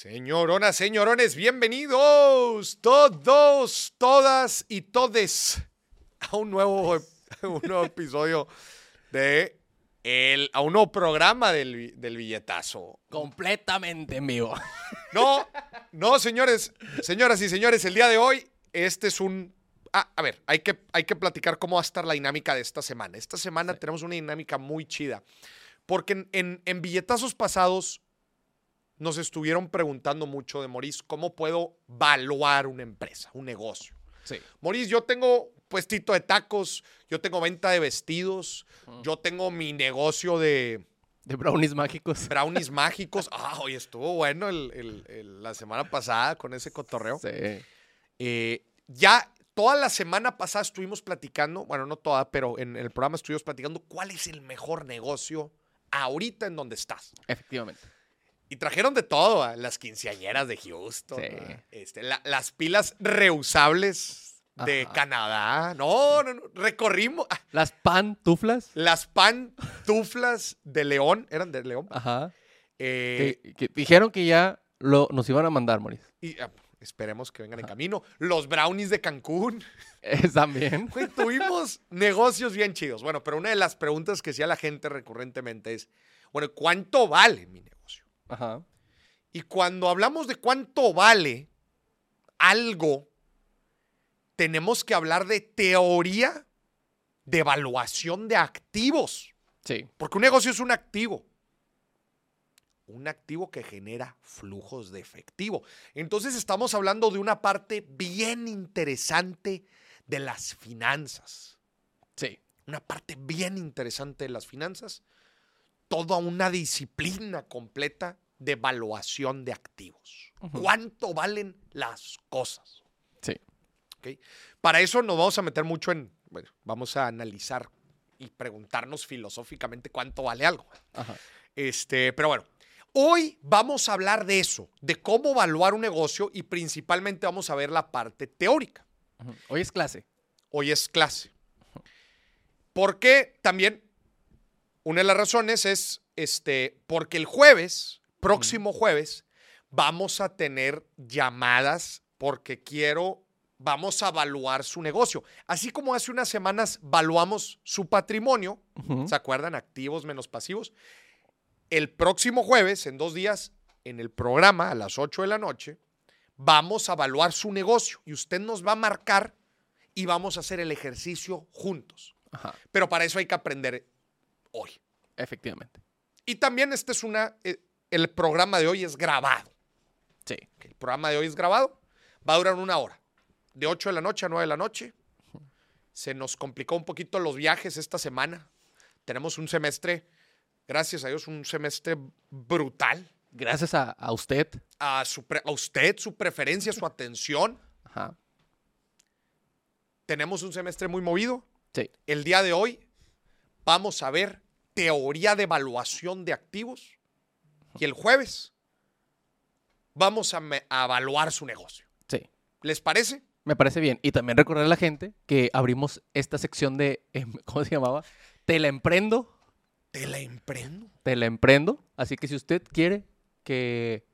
Señoronas, señorones, bienvenidos todos, todas y todes a un nuevo, un nuevo episodio de el, a un nuevo programa del, del billetazo. Completamente en vivo. No, no, señores, señoras y señores, el día de hoy, este es un. Ah, a ver, hay que, hay que platicar cómo va a estar la dinámica de esta semana. Esta semana tenemos una dinámica muy chida. Porque en, en, en billetazos pasados nos estuvieron preguntando mucho de Maurice, ¿cómo puedo valuar una empresa, un negocio? Sí. Maurice, yo tengo puestito de tacos, yo tengo venta de vestidos, yo tengo mi negocio de De brownies mágicos. brownies mágicos. Ah, oye, estuvo bueno el- el- el- la semana pasada con ese cotorreo. Sí. Eh, ya toda la semana pasada estuvimos platicando, bueno, no toda, pero en el programa estuvimos platicando cuál es el mejor negocio ahorita en donde estás. Efectivamente. Y trajeron de todo, las quinceañeras de Houston, Sí. este, la- las pilas reusables de Ajá. Canadá. No, no, no, recorrimos ah, Las pantuflas. las pantuflas de León, eran de León. Ajá. Eh, que, que dijeron que ya lo, nos iban a mandar, Moris. y ah, esperemos que vengan en camino. Los brownies de Cancún. Eh, También. Tuvimos negocios bien chidos. Bueno, pero una de las preguntas que hacía la gente recurrentemente es, bueno, ¿cuánto vale mi negocio? Ajá. Y cuando hablamos de cuánto vale algo, tenemos que hablar de teoría de evaluación de activos. Sí. Porque un negocio es un activo. Un activo que genera flujos de efectivo. Entonces estamos hablando de una parte bien interesante de las finanzas. Sí. Una parte bien interesante de las finanzas. Toda una disciplina completa de evaluación de activos. ¿Cuánto valen las cosas? Sí. ¿ok? Para eso nos vamos a meter mucho en, bueno, vamos a analizar y preguntarnos filosóficamente cuánto vale algo. Ajá. Este, pero bueno, hoy vamos a hablar de eso, de cómo evaluar un negocio y principalmente vamos a ver la parte teórica. Hoy es clase. Hoy es clase. Porque también una de las razones es este, porque el jueves, próximo jueves, vamos a tener llamadas porque quiero, vamos a evaluar su negocio. Así como hace unas semanas valuamos su patrimonio. ¿se acuerdan? Activos menos pasivos. El próximo jueves, en dos días, en el programa a las 8 de la noche, vamos a evaluar su negocio y usted nos va a marcar y vamos a hacer el ejercicio juntos. Ajá. Pero para eso hay que aprender hoy. Efectivamente. Y también este es una, eh, el programa de hoy es grabado. Sí. El programa de hoy es grabado, va a durar una hora, de 8 de la noche a 9 de la noche. Se nos complicó un poquito los viajes esta semana. Tenemos un semestre, gracias a Dios, un semestre brutal. Gracias a, a usted. A, su a usted, su preferencia, su atención. Ajá. Tenemos un semestre muy movido. Sí. El día de hoy vamos a ver teoría de evaluación de activos y el jueves vamos a, a evaluar su negocio. Sí. ¿Les parece? Me parece bien. Y también recordar a la gente que abrimos esta sección de, em, ¿cómo se llamaba? Te la emprendo. Te la emprendo. Te la emprendo. Así que si usted quiere que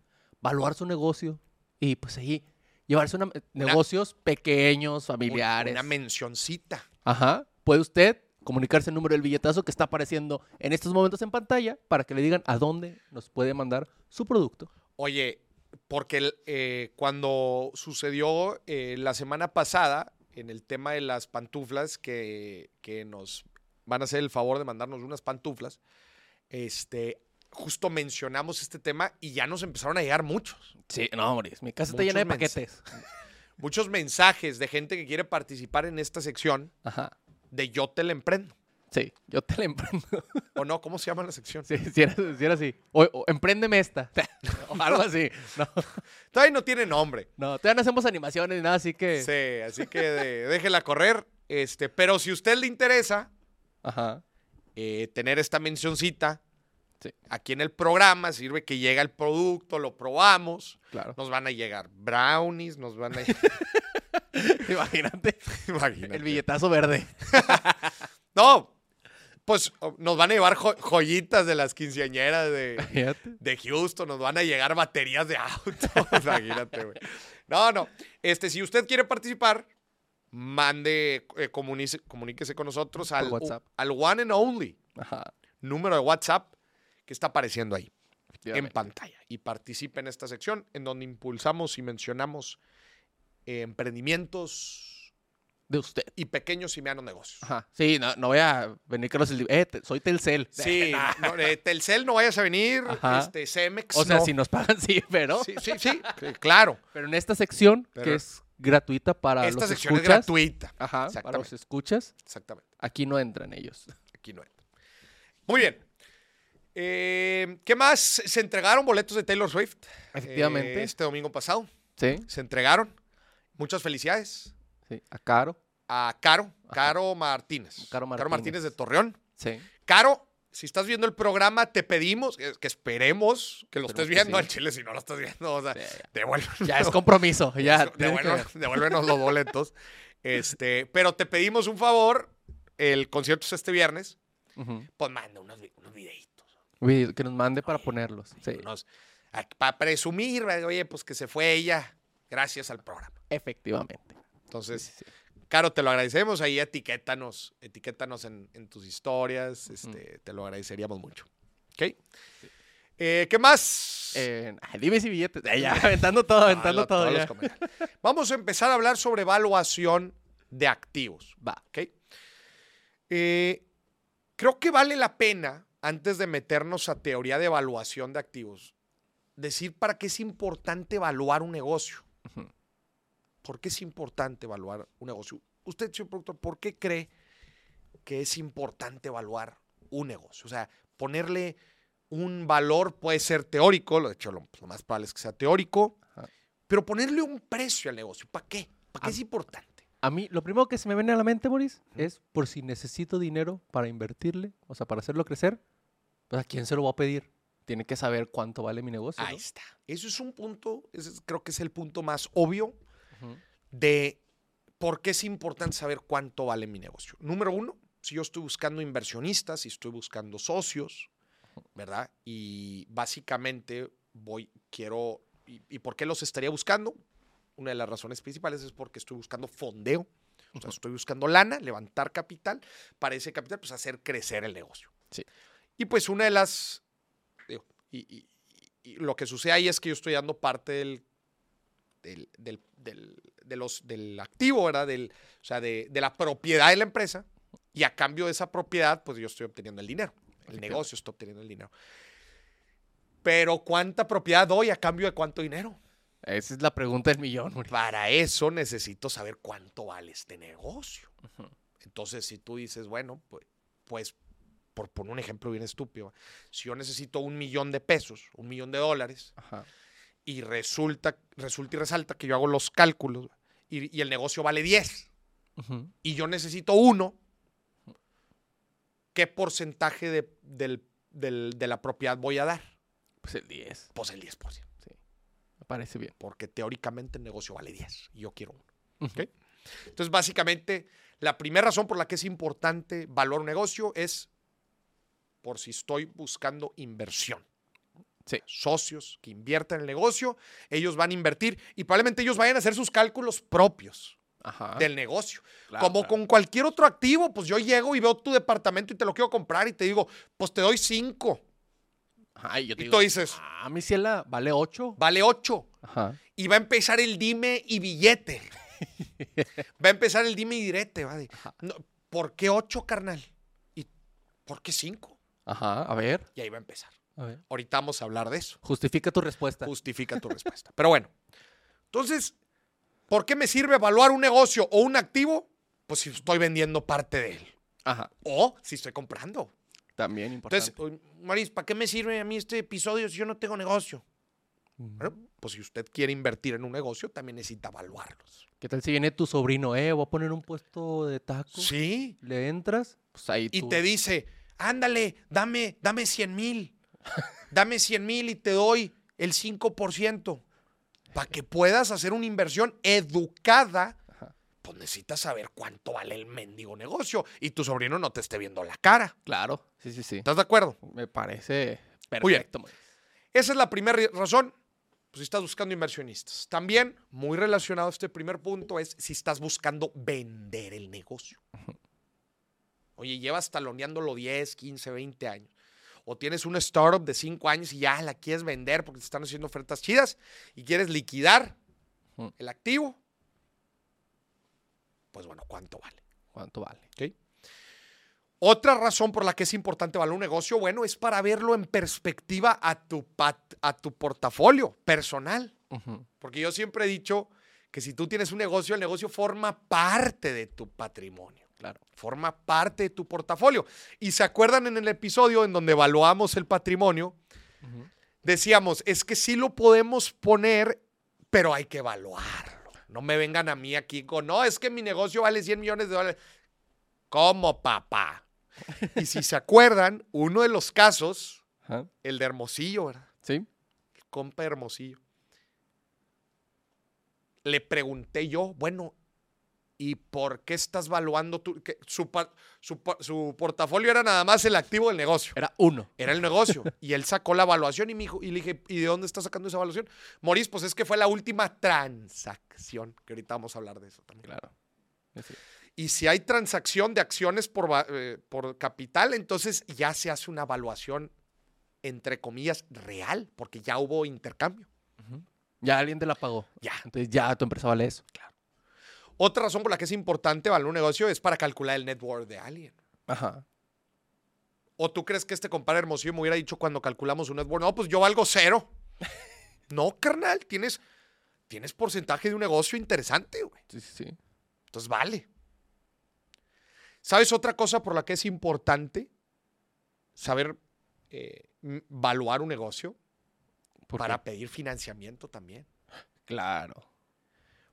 evaluar su negocio y pues ahí llevarse una, negocios pequeños, familiares. Una mencioncita. Ajá. Puede usted comunicarse el número del billetazo que está apareciendo en estos momentos en pantalla para que le digan a dónde nos puede mandar su producto. Oye, porque eh, cuando sucedió eh, la semana pasada en el tema de las pantuflas, que, que nos van a hacer el favor de mandarnos unas pantuflas, este, justo mencionamos este tema y ya nos empezaron a llegar muchos. Sí, no, Maurice, mi casa está llena de paquetes. Muchos mensajes de gente que quiere participar en esta sección Ajá. De Yo te la emprendo. Sí, yo te la emprendo. ¿O no? ¿Cómo se llama la sección? Sí, si era, si era así. O, o empréndeme esta. o algo así. No, Todavía no tiene nombre. no, todavía no hacemos animaciones ni nada, así que. Sí, así que de- déjela correr. Este, pero si a usted le interesa Ajá. eh, tener esta mencioncita Sí. aquí en el programa, sirve que llega el producto, lo probamos, Claro. nos van a llegar brownies, nos van a Imagínate. Imagínate. El billetazo verde. No, Pues oh, nos van a llevar jo- joyitas de las quinceañeras de, de Houston, nos van a llegar baterías de autos, imagínate, güey. No, no. Este, si usted quiere participar, mande, eh, comunice- comuníquese con nosotros al, WhatsApp. al one and only Ajá. número de WhatsApp que está apareciendo ahí en pantalla. Y participe en esta sección en donde impulsamos y mencionamos eh, emprendimientos De usted. y pequeños y medianos negocios. Ajá. Sí, no, no voy a venir que los... Eh, te- soy Telcel. Sí, no, eh, Telcel no vayas a venir, Ajá. este, Cemex O sea, no. si nos pagan, sí, pero... Sí, sí, sí, claro. Pero en esta sección, Pero- que es gratuita para Esta los sección es escuchas... gratuita. Ajá, para los escuchas, Exactamente. aquí no entran ellos. Aquí no entra. Muy bien. Eh, ¿Qué más? Se entregaron boletos de Taylor Swift. Efectivamente. eh, este domingo pasado. Sí, Se entregaron. Muchas felicidades sí. A Caro. a Caro, Caro Martínez. Caro Martínez Martínez. de Torreón. Sí. Caro, si estás viendo el programa, te pedimos que esperemos que lo estés viendo sí. al Chile. Si no lo estás viendo, o sea, Sí, ya. devuélvenos. Ya es compromiso. Ya. que devuélvenos, los boletos. Este, pero te pedimos un favor. El concierto es este viernes. Pues manda unos, unos videitos. Uy, Que nos mande para ponerlos. Sí. para presumir, oye, pues que se fue ella gracias al programa. Efectivamente. Entonces, Sí. Caro, te lo agradecemos. Ahí etiquétanos, etiquétanos en, en tus historias. Este, te lo agradeceríamos mucho. ¿Ok? Eh, ¿Qué más? Eh, dime si billetes. Eh, ya, aventando todo, aventando Ah, lo- todo. ya. Vamos a empezar a hablar sobre evaluación de activos. Va. ¿ok? Creo que vale la pena, antes de meternos a teoría de evaluación de activos, decir para qué es importante evaluar un negocio. ¿Por qué es importante evaluar un negocio? Usted, señor productor, ¿por qué cree que es importante evaluar un negocio? O sea, ponerle un valor puede ser teórico, de hecho lo, lo más probable es que sea teórico, Ajá. pero ponerle un precio al negocio, ¿para qué? ¿Para qué es importante? A mí, lo primero que se me viene a la mente, Boris, es por si necesito dinero para invertirle, o sea, para hacerlo crecer, pues a quién se lo voy a pedir. Tiene que saber cuánto vale mi negocio. Ahí ¿no? está. Eso es un punto, es- creo que es el punto más obvio Ujú. de por qué es importante saber cuánto vale mi negocio. Número uno, si yo estoy buscando inversionistas, si estoy buscando socios, ¿verdad? Y básicamente voy, quiero, ¿y, y por qué los estaría buscando? Una de las razones principales es porque estoy buscando fondeo, o sea, estoy buscando lana, levantar capital, para ese capital, pues hacer crecer el negocio. Sí. Y pues una de las, y, y- y- y lo que sucede ahí es que yo estoy dando parte del del, del, del- de los, del activo, ¿verdad? Del, o sea, de, de la propiedad de la empresa. Y a cambio de esa propiedad, pues yo estoy obteniendo el dinero. El negocio está obteniendo el dinero. Pero ¿cuánta propiedad doy a cambio de cuánto dinero? Esa es la pregunta del millón. Para eso necesito saber cuánto vale este negocio. Entonces, si tú dices, bueno, pues, pues por poner un ejemplo bien estúpido, si yo necesito un millón de pesos, un millón de dólares, Ajá. y resulta, resulta y resalta que yo hago los cálculos y, y el negocio vale 10 Ujú. y yo necesito uno, ¿qué porcentaje de, del- del- de la propiedad voy a dar? Pues el 10. Pues el 10%, Sí. Me parece bien. porque teóricamente el negocio vale 10 y yo quiero uno. Entonces, básicamente, la primera razón por la que es importante valorar un negocio es por si estoy buscando inversión. Sí. Socios que inviertan en el negocio, ellos van a invertir y probablemente ellos vayan a hacer sus cálculos propios Ajá. del negocio. Claro, Como claro. con cualquier otro activo, pues yo llego y veo tu departamento y te lo quiero comprar y te digo, pues te doy 5, Ajá, y yo te y digo, tú dices- ah, mi ciela, vale 8. vale 8. Ajá. Y va a empezar el dime y billete. va a empezar el dime y direte. va de, Ajá. no, ¿Por qué 8, carnal? ¿Y por qué 5? Ajá, a ver. Y ahí va a empezar. A ver. Ahorita vamos a hablar de eso. Justifica tu respuesta. Justifica tu respuesta. Pero bueno, entonces, ¿por qué me sirve evaluar un negocio o un activo? Pues si estoy vendiendo parte de él. Ajá. O si estoy comprando. También importante. Entonces, Maris, ¿para qué me sirve a mí este episodio si yo no tengo negocio? Bueno, pues si usted quiere invertir en un negocio, también necesita evaluarlos. ¿Qué tal si viene tu sobrino, eh? Voy a poner un puesto de tacos. Sí. Le entras, pues ahí Y tú. te dice, ándale, dame, dame 100 mil. Dame 100 mil y te doy el 5%. Para que puedas hacer una inversión educada, pues necesitas saber cuánto vale el mendigo negocio y tu sobrino no te esté viendo la cara. Claro, sí, sí, sí. ¿Estás de acuerdo? Me parece perfecto. Esa es la primera ri- razón. Pues si estás buscando inversionistas. También, muy relacionado a este primer punto, es si estás buscando vender el negocio. Oye, llevas taloneándolo 10, 15, 20 años. O tienes una startup de 5 años y ya la quieres vender porque te están haciendo ofertas chidas y quieres liquidar el activo. Pues bueno, ¿cuánto vale? ¿Cuánto vale? Otra razón por la que es importante evaluar un negocio, bueno, es para verlo en perspectiva a tu, pat- a tu portafolio personal. Porque yo siempre he dicho que si tú tienes un negocio, el negocio forma parte de tu patrimonio. Claro. Forma parte de tu portafolio. Y se acuerdan en el episodio en donde evaluamos el patrimonio, decíamos, es que sí lo podemos poner, pero hay que evaluarlo. No me vengan a mí aquí con, no, es que mi negocio vale 100 millones de dólares. ¿Cómo, papá? Y si se acuerdan, uno de los casos, el de Hermosillo, ¿verdad? Sí. El compa Hermosillo. Le pregunté yo, bueno, ¿y por qué estás valuando tu, que su, su su portafolio era nada más el activo del negocio? Era uno. Era el negocio. Y él sacó la evaluación y me dijo, y le dije, ¿y de dónde está sacando esa evaluación? Moris, pues es que fue la última transacción, que ahorita vamos a hablar de eso también. Claro. Sí. Y si hay transacción de acciones por, eh, por capital, entonces ya se hace una evaluación, entre comillas, real, porque ya hubo intercambio. Ya alguien te la pagó. Ya. Entonces ya tu empresa vale eso. Otra razón por la que es importante evaluar un negocio es para calcular el net worth de alguien. Ajá. ¿O tú crees que este compadre Hermosillo me hubiera dicho cuando calculamos un net worth? No, pues yo valgo cero. no, carnal, tienes, tienes porcentaje de un negocio interesante, güey. Sí, sí, sí. Entonces vale. ¿Sabes otra cosa por la que es importante saber eh, evaluar un negocio? ¿Por Para qué? pedir financiamiento también. Claro.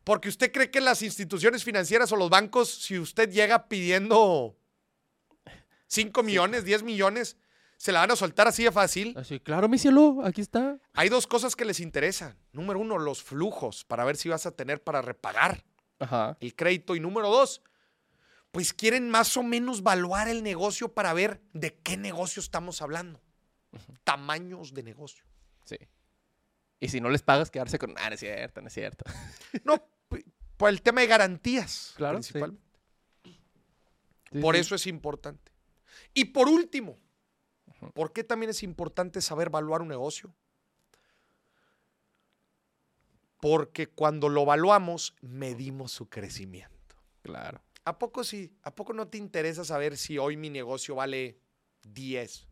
Porque usted cree que las instituciones financieras o los bancos, si usted llega pidiendo 5 millones, 10 millones, se la van a soltar así de fácil. Así, claro, mi cielo, aquí está. Hay dos cosas que les interesan. Número uno, los flujos, para ver si vas a tener para repagar Ajá. el crédito. Y número dos, pues quieren más o menos valuar el negocio para ver de qué negocio estamos hablando. Tamaños de negocio. Sí. Y si no les pagas, quedarse con. Ah, no es cierto, no es cierto. No, por el tema de garantías. Claro, principalmente. Sí, Por sí. eso es importante. Y por último, ¿por qué también es importante saber evaluar un negocio? Porque cuando lo evaluamos, medimos su crecimiento. Claro. ¿A poco sí? ¿A poco no te interesa saber si hoy mi negocio vale 10?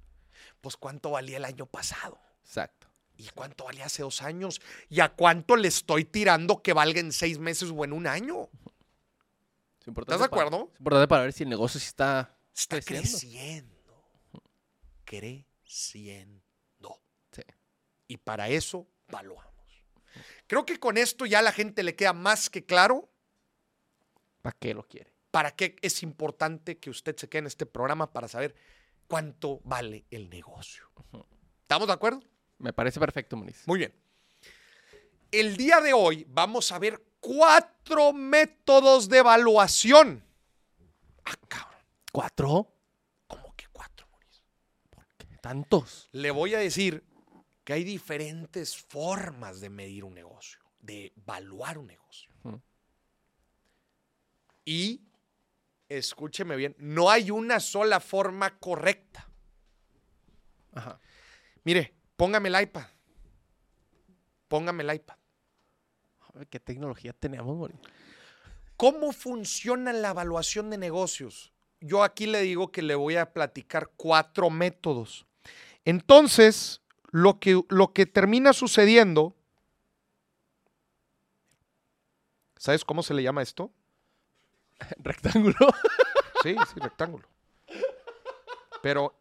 Pues cuánto valía el año pasado. Exacto. ¿Y cuánto valía hace dos años? ¿Y a cuánto le estoy tirando que valga en seis meses o en un año? Es ¿Estás de acuerdo? Es importante para ver si el negocio sí está. Está Creciendo. creciendo. Creciendo. Sí. Y para eso valuamos. Creo que con esto ya a la gente le queda más que claro ¿Para qué lo quiere? para qué es importante que usted se quede en este programa para saber cuánto vale el negocio. ¿Estamos de acuerdo? Me parece perfecto, Moniz. Muy bien. El día de hoy vamos a ver cuatro métodos de evaluación. Ah, cabrón. ¿Cuatro? ¿Cómo que cuatro, Mauricio? ¿Qué tantos? Le voy a decir que hay diferentes formas de medir un negocio, de evaluar un negocio. Y, escúcheme bien, no hay una sola forma correcta. Ajá. Mire, póngame el iPad. Póngame el iPad. A ver, ¿Qué tecnología tenemos? ¿Cómo funciona la evaluación de negocios? Yo aquí le digo que le voy a platicar cuatro métodos. Entonces, lo que, lo que termina sucediendo, ¿sabes cómo se le llama esto? Rectángulo. Sí, sí, rectángulo. Pero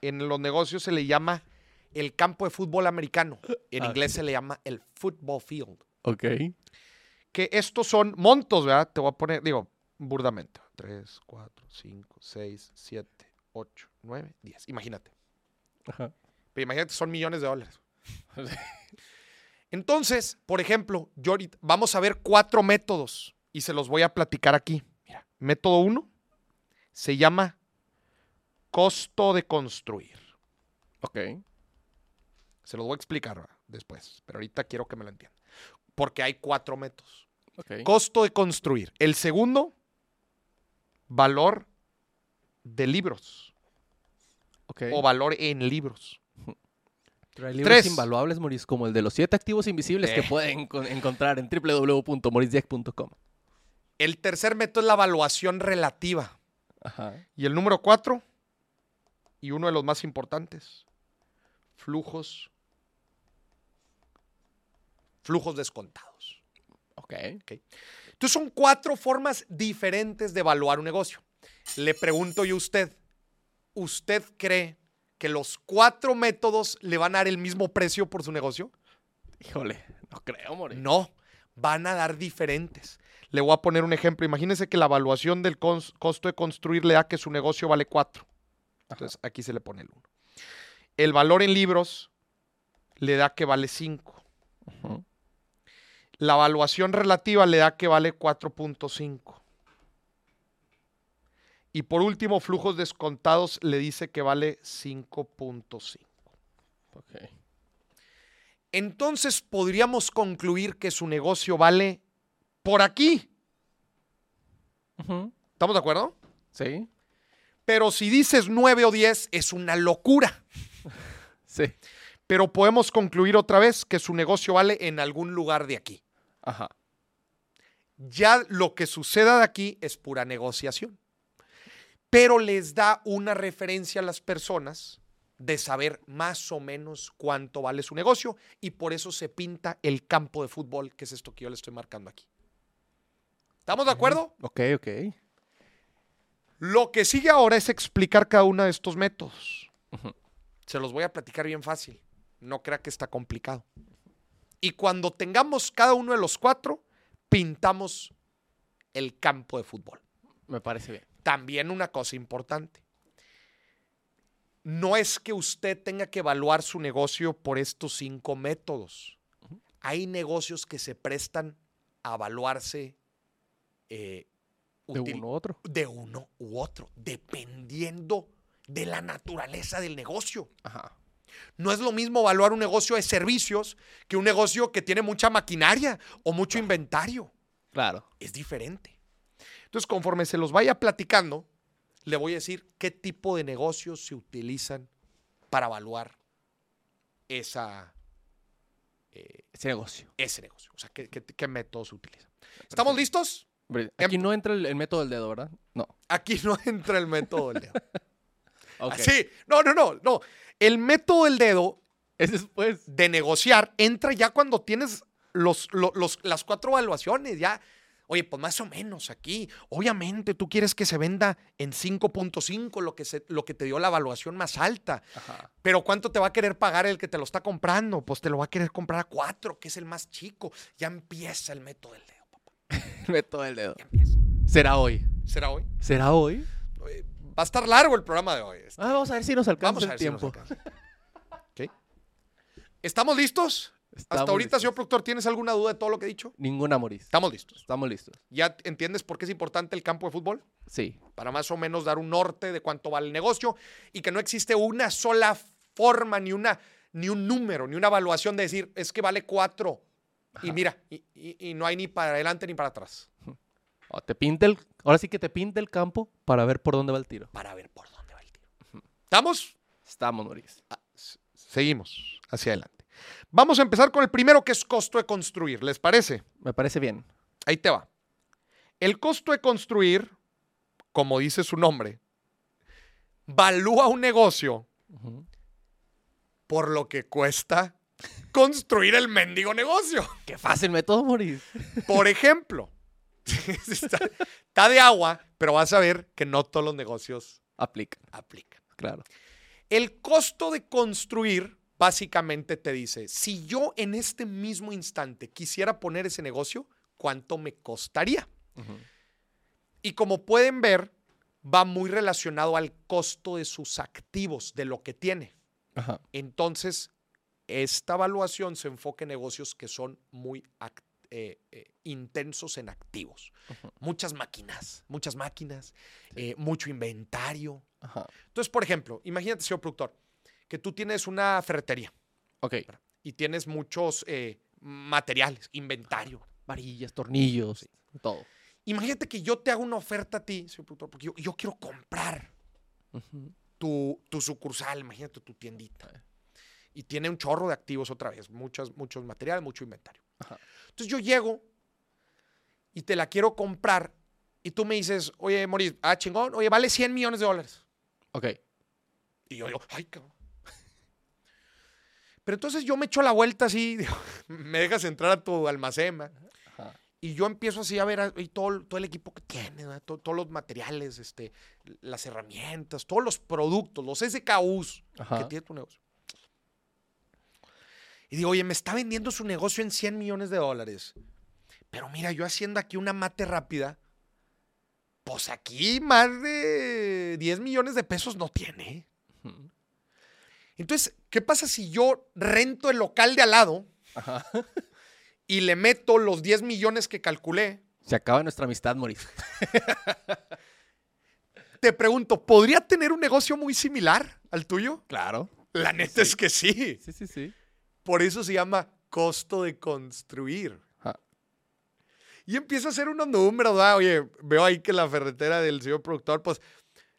en los negocios se le llama el campo de fútbol americano. En Ah. inglés se le llama el football field. ok. que estos son montos, ¿verdad? Te voy a poner, digo, burdamente. 3, 4, 5, 6, 7, 8, 9, 10. Imagínate. Ajá. Pero imagínate, son millones de dólares. Entonces, por ejemplo, yo ahorita- vamos a ver cuatro métodos y se los voy a platicar aquí. Mira, método 1 se llama costo de construir. Ok. Se los voy a explicar ¿verdad? después, pero ahorita quiero que me lo entiendan. Porque hay cuatro métodos. Costo de construir. El segundo, valor de libros o valor en libros. Trae libros Tres. invaluables, Moris, como el de los siete activos invisibles que Eh. pueden con- encontrar en www.morisdieck.com. El tercer método es la evaluación relativa. Ajá. Y el número cuatro, y uno de los más importantes, flujos, flujos descontados. Ok. Entonces son cuatro formas diferentes de evaluar un negocio. Le pregunto yo a usted, ¿usted cree que los cuatro métodos le van a dar el mismo precio por su negocio? Híjole, no creo, Moris. No, van a dar diferentes. Le voy a poner un ejemplo. Imagínese que la evaluación del costo de construir le da que su negocio vale 4. Entonces aquí se le pone el 1. El valor en libros le da que vale 5. Ujú. La evaluación relativa le da que vale 4.5. Y por último, flujos descontados le dice que vale 5.5. Ok. Entonces podríamos concluir que su negocio vale por aquí. ¿Estamos de acuerdo? Sí. Pero si dices 9 o 10 es una locura. Sí. Pero podemos concluir otra vez que su negocio vale en algún lugar de aquí. Ajá. Ya lo que suceda de aquí es pura negociación. Pero les da una referencia a las personas de saber más o menos cuánto vale su negocio y por eso se pinta el campo de fútbol, que es esto que yo le estoy marcando aquí. ¿Estamos de acuerdo? Ok, ok. Lo que sigue ahora es explicar cada uno de estos métodos. Se los voy a platicar bien fácil. No crea que está complicado. Y cuando tengamos cada uno de los cuatro, pintamos el campo de fútbol. Me parece bien. También una cosa importante. No es que usted tenga que evaluar su negocio por estos cinco métodos. Hay negocios que se prestan a evaluarse eh, De uno u otro. de uno u otro, dependiendo de la naturaleza del negocio. Ajá. No es lo mismo evaluar un negocio de servicios que un negocio que tiene mucha maquinaria o mucho inventario. Claro. Es diferente. Entonces, conforme se los vaya platicando, le voy a decir qué tipo de negocios se utilizan para evaluar esa, eh, Ese negocio. ese negocio. O sea, qué, qué- qué métodos se utilizan. ¿Estamos listos? Em- Aquí no entra el, el método del dedo, ¿verdad? No. Aquí no entra el método del dedo. Ok. Sí, no, no, no, no. El método del dedo Es después. de negociar entra ya cuando tienes los, lo- los- las cuatro evaluaciones. Ya, oye, pues más o menos aquí. Obviamente tú quieres que se venda en 5.5, lo, que se- lo que te dio la evaluación más alta. Ajá. Pero ¿cuánto te va a querer pagar el que te lo está comprando? Pues te lo va a querer comprar a 4, que es el más chico. Ya empieza el método del dedo, papá. El método del dedo. Ya empieza. ¿Será hoy? ¿Será hoy? ¿Será hoy? Va a estar largo el programa de hoy. este. Ah, vamos a ver si nos alcanza Vamos a el nos tiempo. alcanza. ¿Estamos listos? Estamos Hasta ahorita, listos. señor productor, ¿tienes alguna duda de todo lo que he dicho? Ninguna, Moris. Estamos listos. Estamos listos. ¿Ya entiendes por qué es importante el campo de fútbol? Sí. Para más o menos dar un norte de cuánto vale el negocio y que no existe una sola forma, ni, una, ni un número, ni una evaluación de decir, es que vale cuatro. Y mira, y, y- y no hay ni para adelante ni para atrás. O te pinta el, ahora sí que te pinta el campo para ver por dónde va el tiro. Para ver por dónde va el tiro. ¿Estamos? Estamos, Moris. Seguimos hacia adelante. Vamos a empezar con el primero que es costo de construir. ¿Les parece? Me parece bien. Ahí te va. El costo de construir, como dice su nombre, valúa un negocio por lo que cuesta construir el mendigo negocio. Qué fácil método, Moris. Por ejemplo, está, está de agua, pero vas a ver que no todos los negocios Aplica. aplican. Claro. El costo de construir básicamente te dice, si yo en este mismo instante quisiera poner ese negocio, ¿cuánto me costaría? Y como pueden ver, va muy relacionado al costo de sus activos, de lo que tiene. Ajá. Entonces, esta evaluación se enfoca en negocios que son muy, act- eh, eh, intensos en activos. Muchas máquinas, muchas máquinas, Sí. eh, mucho inventario. Entonces, por ejemplo, imagínate, señor productor, que tú tienes una ferretería Ok. y tienes muchos materiales, inventario. Varillas, tornillos, todo. Imagínate que yo te hago una oferta a ti, señor productor, porque yo, yo quiero comprar tu, tu sucursal, imagínate tu tiendita. Y tiene un chorro de activos otra vez, muchos, muchos materiales, mucho inventario. Ajá. Entonces yo llego y te la quiero comprar y tú me dices, oye, Moris, ah, chingón, oye, vale 100 millones de dólares. Ok. Y yo digo, ay, cabrón. Pero entonces yo me echo la vuelta así, digo, me dejas entrar a tu almacén, y yo empiezo así a ver a- y todo, el- todo el equipo que tiene, ¿va? To- todos los materiales, este, las herramientas, todos los productos, los SKUs que Ajá. tiene tu negocio. Y digo, oye, me está vendiendo su negocio en 100 millones de dólares. Pero mira, yo haciendo aquí una mate rápida, pues aquí más de 10 millones de pesos no tiene. Entonces, ¿qué pasa si yo rento el local de al lado Ajá. y le meto los 10 millones que calculé? Se acaba nuestra amistad, Mauricio. Te pregunto, ¿podría tener un negocio muy similar al tuyo? Claro. La neta es que sí. Sí, sí, sí. Por eso se llama costo de construir. Ajá. Y empieza a hacer unos números, ¿verdad? Oye, veo ahí que la ferretera del señor productor, pues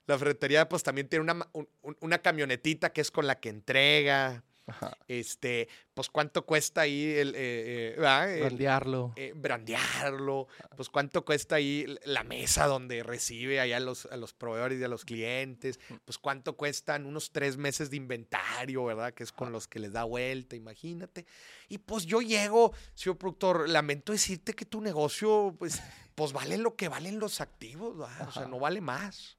la ferretería pues también tiene una, un- una camionetita que es con la que entrega. Ajá. Este, pues cuánto cuesta ahí el, eh, eh, ¿verdad? El- Brandearlo. eh, brandearlo, pues cuánto cuesta ahí la mesa donde recibe allá a los, a los proveedores y a los clientes, pues cuánto cuestan unos tres meses de inventario, ¿verdad? Que es con los que les da vuelta, imagínate. Y pues yo llego, señor productor, lamento decirte que tu negocio, pues, pues vale lo que valen los activos, ¿verdad? O sea, no vale más.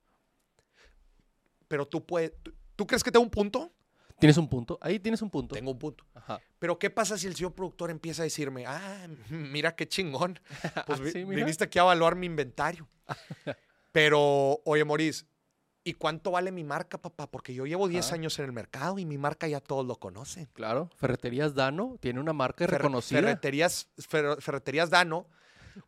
Pero tú puedes, ¿tú, tú crees que tengo un punto? ¿Tienes un punto? Ahí tienes un punto. Tengo un punto. Ajá. Pero ¿qué pasa si el señor productor empieza a decirme, ah, mira qué chingón, pues Sí, mira. viniste aquí a evaluar mi inventario? Pero, oye, Moris, ¿y cuánto vale mi marca, papá? Porque yo llevo 10 Ajá. años en el mercado y mi marca ya todos lo conocen. Claro. Ferreterías Dano tiene una marca Fer- reconocida. Ferreterías, fer- ferreterías Dano,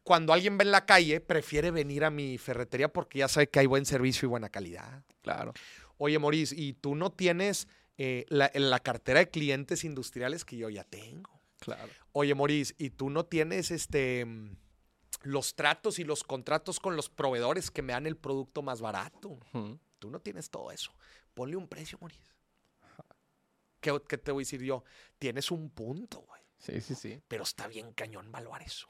cuando alguien ve en la calle, prefiere venir a mi ferretería porque ya sabe que hay buen servicio y buena calidad. Claro. Oye, Moris, ¿y tú no tienes eh, la, la cartera de clientes industriales que yo ya tengo? Claro. Oye, Moris, ¿y tú no tienes este mm, los tratos y los contratos con los proveedores que me dan el producto más barato? Tú no tienes todo eso. Ponle un precio, Moris. ¿Qué, qué te voy a decir yo? Tienes un punto, güey. Sí, sí, sí. Pero está bien cañón evaluar eso.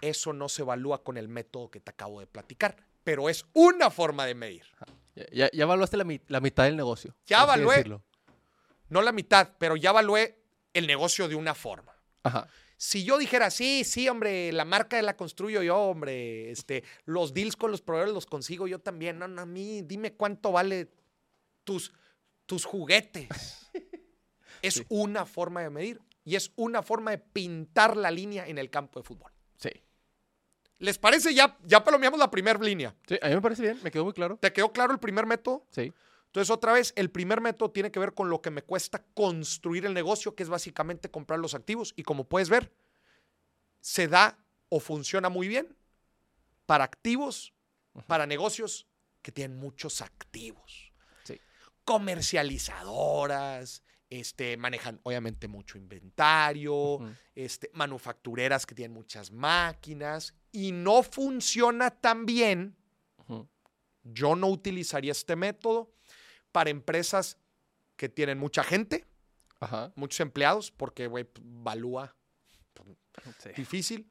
Eso no se evalúa con el método que te acabo de platicar, pero es una forma de medir. Ya, ya evaluaste la, la mitad del negocio. Ya evalué. decirlo. No la mitad, pero ya evalué el negocio de una forma. Ajá. Si yo dijera, sí, sí, hombre, la marca la construyo yo, hombre, este, los deals con los proveedores los consigo yo también. No, no, a mí, dime cuánto vale tus, tus juguetes. Es Sí. una forma de medir y es una forma de pintar la línea en el campo de fútbol. Sí. ¿Les parece? Ya, ya palomeamos la primera línea. Sí, a mí me parece bien. Me quedó muy claro. ¿Te quedó claro el primer método? Sí. Entonces, otra vez, el primer método tiene que ver con lo que me cuesta construir el negocio, que es básicamente comprar los activos. Y como puedes ver, se da o funciona muy bien para activos, para negocios que tienen muchos activos. Sí. Comercializadoras, este, manejan obviamente mucho inventario, este, manufactureras que tienen muchas máquinas y no funciona tan bien yo no utilizaría este método para empresas que tienen mucha gente, Ajá. muchos empleados, porque, güey, valúa Sí. difícil.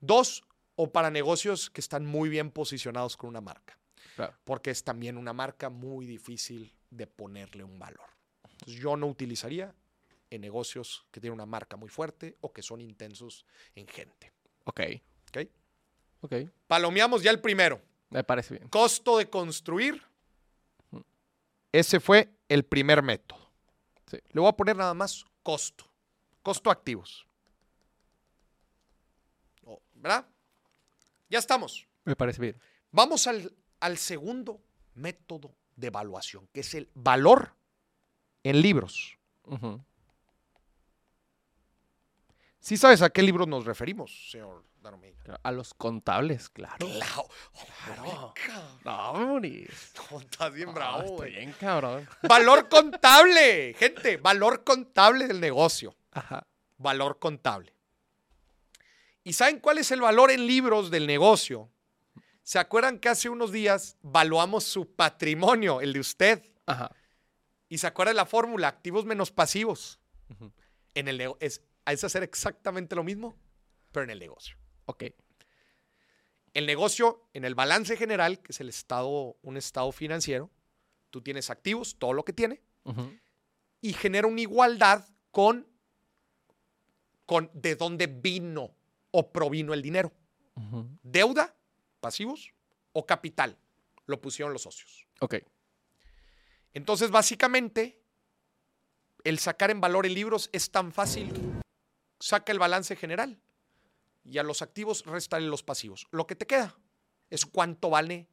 Dos, o para negocios que están muy bien posicionados con una marca, Claro. porque es también una marca muy difícil de ponerle un valor. Entonces, yo no utilizaría en negocios que tienen una marca muy fuerte o que son intensos en gente. Ok. ¿ok? Ok. Palomeamos ya el primero. Me parece bien. Costo de construir. Ese fue el primer método. Sí. Le voy a poner nada más costo. Costo activos. Oh, ¿Verdad? Ya estamos. Me parece bien. Vamos al, al segundo método de evaluación, que es el valor en libros. Ujú. Sí sabes a qué libros nos referimos, señor Daromega. A los contables, claro. Claro. Claro. No, Moris. No, estás bien bravo, está güey. bien, cabrón. Valor contable, gente. Valor contable del negocio. Ajá. Valor contable. ¿Y saben cuál es el valor en libros del negocio? ¿Se acuerdan que hace unos días valuamos su patrimonio, el de usted? Ajá. ¿Y se acuerdan de la fórmula? Activos menos pasivos. En el es, es hacer exactamente lo mismo, pero en el negocio. Ok. El negocio, en el balance general, que es el estado, un estado financiero, tú tienes activos, todo lo que tiene, y genera una igualdad con, con de dónde vino o provino el dinero. Deuda, pasivos, o capital. Lo pusieron los socios. Ok. Entonces, básicamente, el sacar en valor en libros es tan fácil. Saca el balance general y a los activos restale los pasivos. Lo que te queda es cuánto vale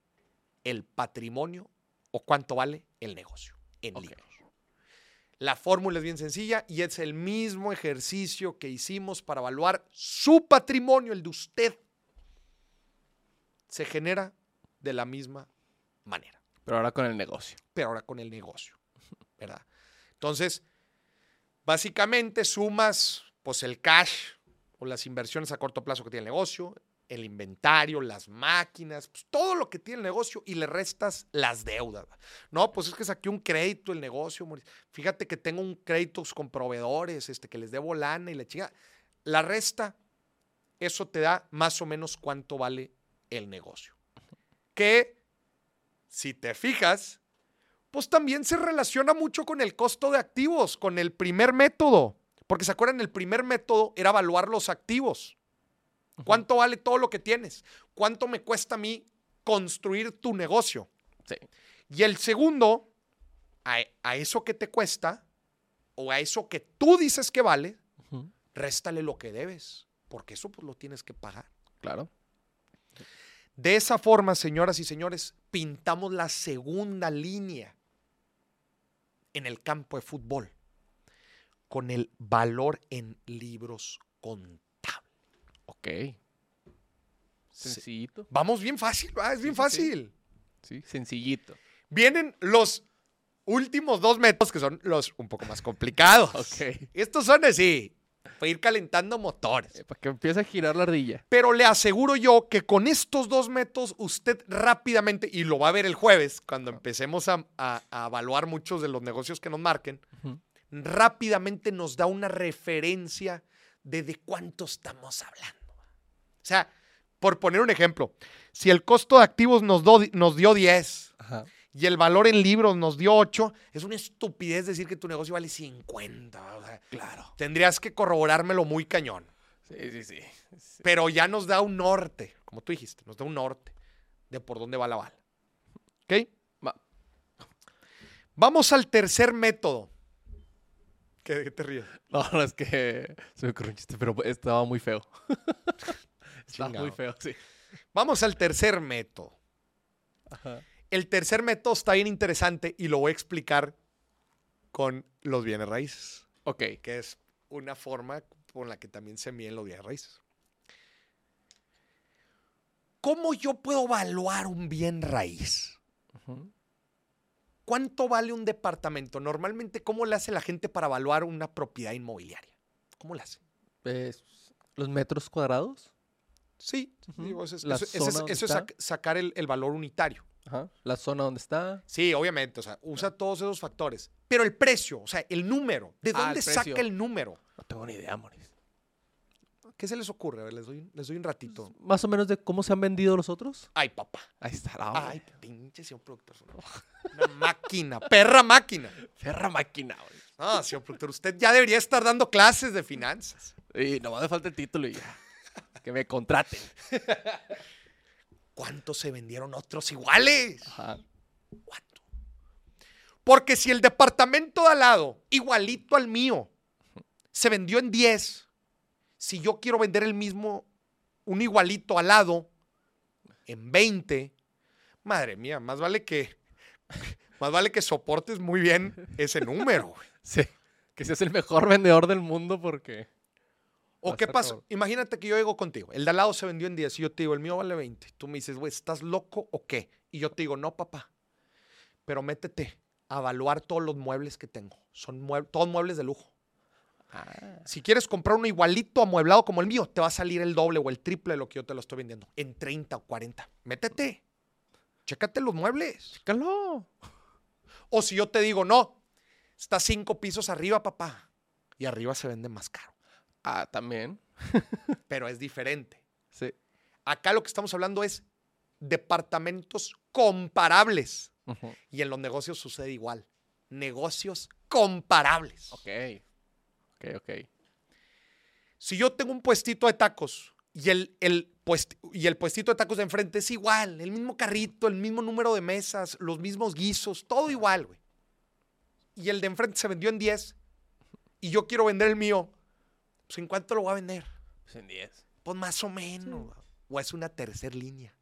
el patrimonio o cuánto vale el negocio en libros. La fórmula es bien sencilla y es el mismo ejercicio que hicimos para evaluar su patrimonio, el de usted. Se genera de la misma manera Pero ahora con el negocio. pero ahora con el negocio, ¿verdad? Entonces, básicamente sumas pues el cash o las inversiones a corto plazo que tiene el negocio, el inventario, las máquinas, pues, todo lo que tiene el negocio y le restas las deudas. No, pues es que saqué un crédito el negocio, fíjate que tengo un crédito con proveedores, este que les debo lana y la chinga. La resta, eso te da más o menos cuánto vale el negocio. Que si te fijas, pues también se relaciona mucho con el costo de activos, con el primer método. Porque se acuerdan, el primer método era evaluar los activos. ¿Cuánto vale todo lo que tienes? ¿Cuánto me cuesta a mí construir tu negocio? Sí. Y el segundo, a, a eso que te cuesta o a eso que tú dices que vale, Ujú. réstale lo que debes, porque eso pues lo tienes que pagar. Claro. De esa forma, señoras y señores, pintamos la segunda línea en el campo de fútbol con el valor en libros contables. Ok. Sencillito. Vamos bien fácil, es bien Sí, sí, sí. fácil. Sí. Sencillito. Vienen los últimos dos métodos que son los un poco más complicados. Ok. Estos son así, para ir calentando motores. Eh, Para que empiece a girar la ardilla. Pero le aseguro yo que con estos dos métodos usted rápidamente, y lo va a ver el jueves, cuando empecemos a, a- a evaluar muchos de los negocios que nos marquen, rápidamente nos da una referencia de de cuánto estamos hablando. O sea, por poner un ejemplo, si el costo de activos nos, do- nos dio 10 Ajá. Y el valor en libros nos dio 8, es una estupidez decir que tu negocio vale 50. o sea, Claro. tendrías que corroborármelo muy cañón. Sí, sí, sí. Sí. Pero ya nos da un norte, como tú dijiste, nos da un norte de por dónde va la bala. ¿Ok? Va. Vamos al tercer método. ¿Qué, te ríes? No, no, es que se me ocurrió un chiste, pero estaba muy feo. estaba muy feo, sí. Vamos al tercer método. Ajá. El tercer método está bien interesante y lo voy a explicar con los bienes raíces, Ok. que es una forma con la que también se miden los bienes raíces. ¿Cómo yo puedo evaluar un bien raíz? ¿Cuánto vale un departamento? Normalmente, ¿cómo le hace la gente para evaluar una propiedad inmobiliaria? ¿Cómo le hace? Es- ¿Los metros cuadrados? Sí, digo, eso es, eso- eso eso sac- sacar el, el valor unitario. Ajá. ¿La zona donde está? Sí, obviamente, o sea, usa todos esos factores. Pero el precio, o sea, el número, ¿de Ah, el dónde saca el número? No tengo ni idea, Moris. ¿Qué se les ocurre? A ver, les doy, les doy un ratito. ¿Más o menos de cómo se han vendido los otros? Ay, papá. Ahí está la Ay, pinche señor productor. Una máquina, perra máquina. Ferra máquina, güey. Ah, señor productor, usted ya debería estar dando clases de finanzas. Y nomás me falta el título y ya. Que me contraten. ¿Cuántos se vendieron otros iguales? Ajá. ¿Cuánto? Porque si el departamento de al lado, igualito al mío, se vendió en 10, si yo quiero vender el mismo, un igualito al lado, en 20, madre mía, más vale que, más vale que soportes muy bien ese número. güey. Sí. Que seas el mejor vendedor del mundo porque. ¿O qué pasa? Imagínate que yo llego contigo. El de al lado se vendió en 10 y yo te digo, el mío vale 20. Tú me dices, güey, ¿estás loco o qué? Y yo te digo, no, papá. Pero métete a evaluar todos los muebles que tengo. Son muebles, todos muebles de lujo. Ah, Si quieres comprar uno igualito amueblado como el mío, te va a salir el doble o el triple de lo que yo te lo estoy vendiendo. En 30 o 40. Métete. Chécate los muebles. chécalo. O si yo te digo, no, está cinco pisos arriba, papá. Y arriba se vende más caro. Ah, también. Pero es diferente. Sí. Acá lo que estamos hablando es departamentos comparables. Y en los negocios sucede igual. Negocios comparables. Ok. Ok, ok. Si yo tengo un puestito de tacos y el, el, puest- y el puestito de tacos de enfrente es igual, el mismo carrito, el mismo número de mesas, los mismos guisos, todo igual, güey. Y el de enfrente se vendió en 10 y yo quiero vender el mío, pues ¿en cuánto lo voy a vender? Pues en 10. Pues más o menos. O es una tercera línea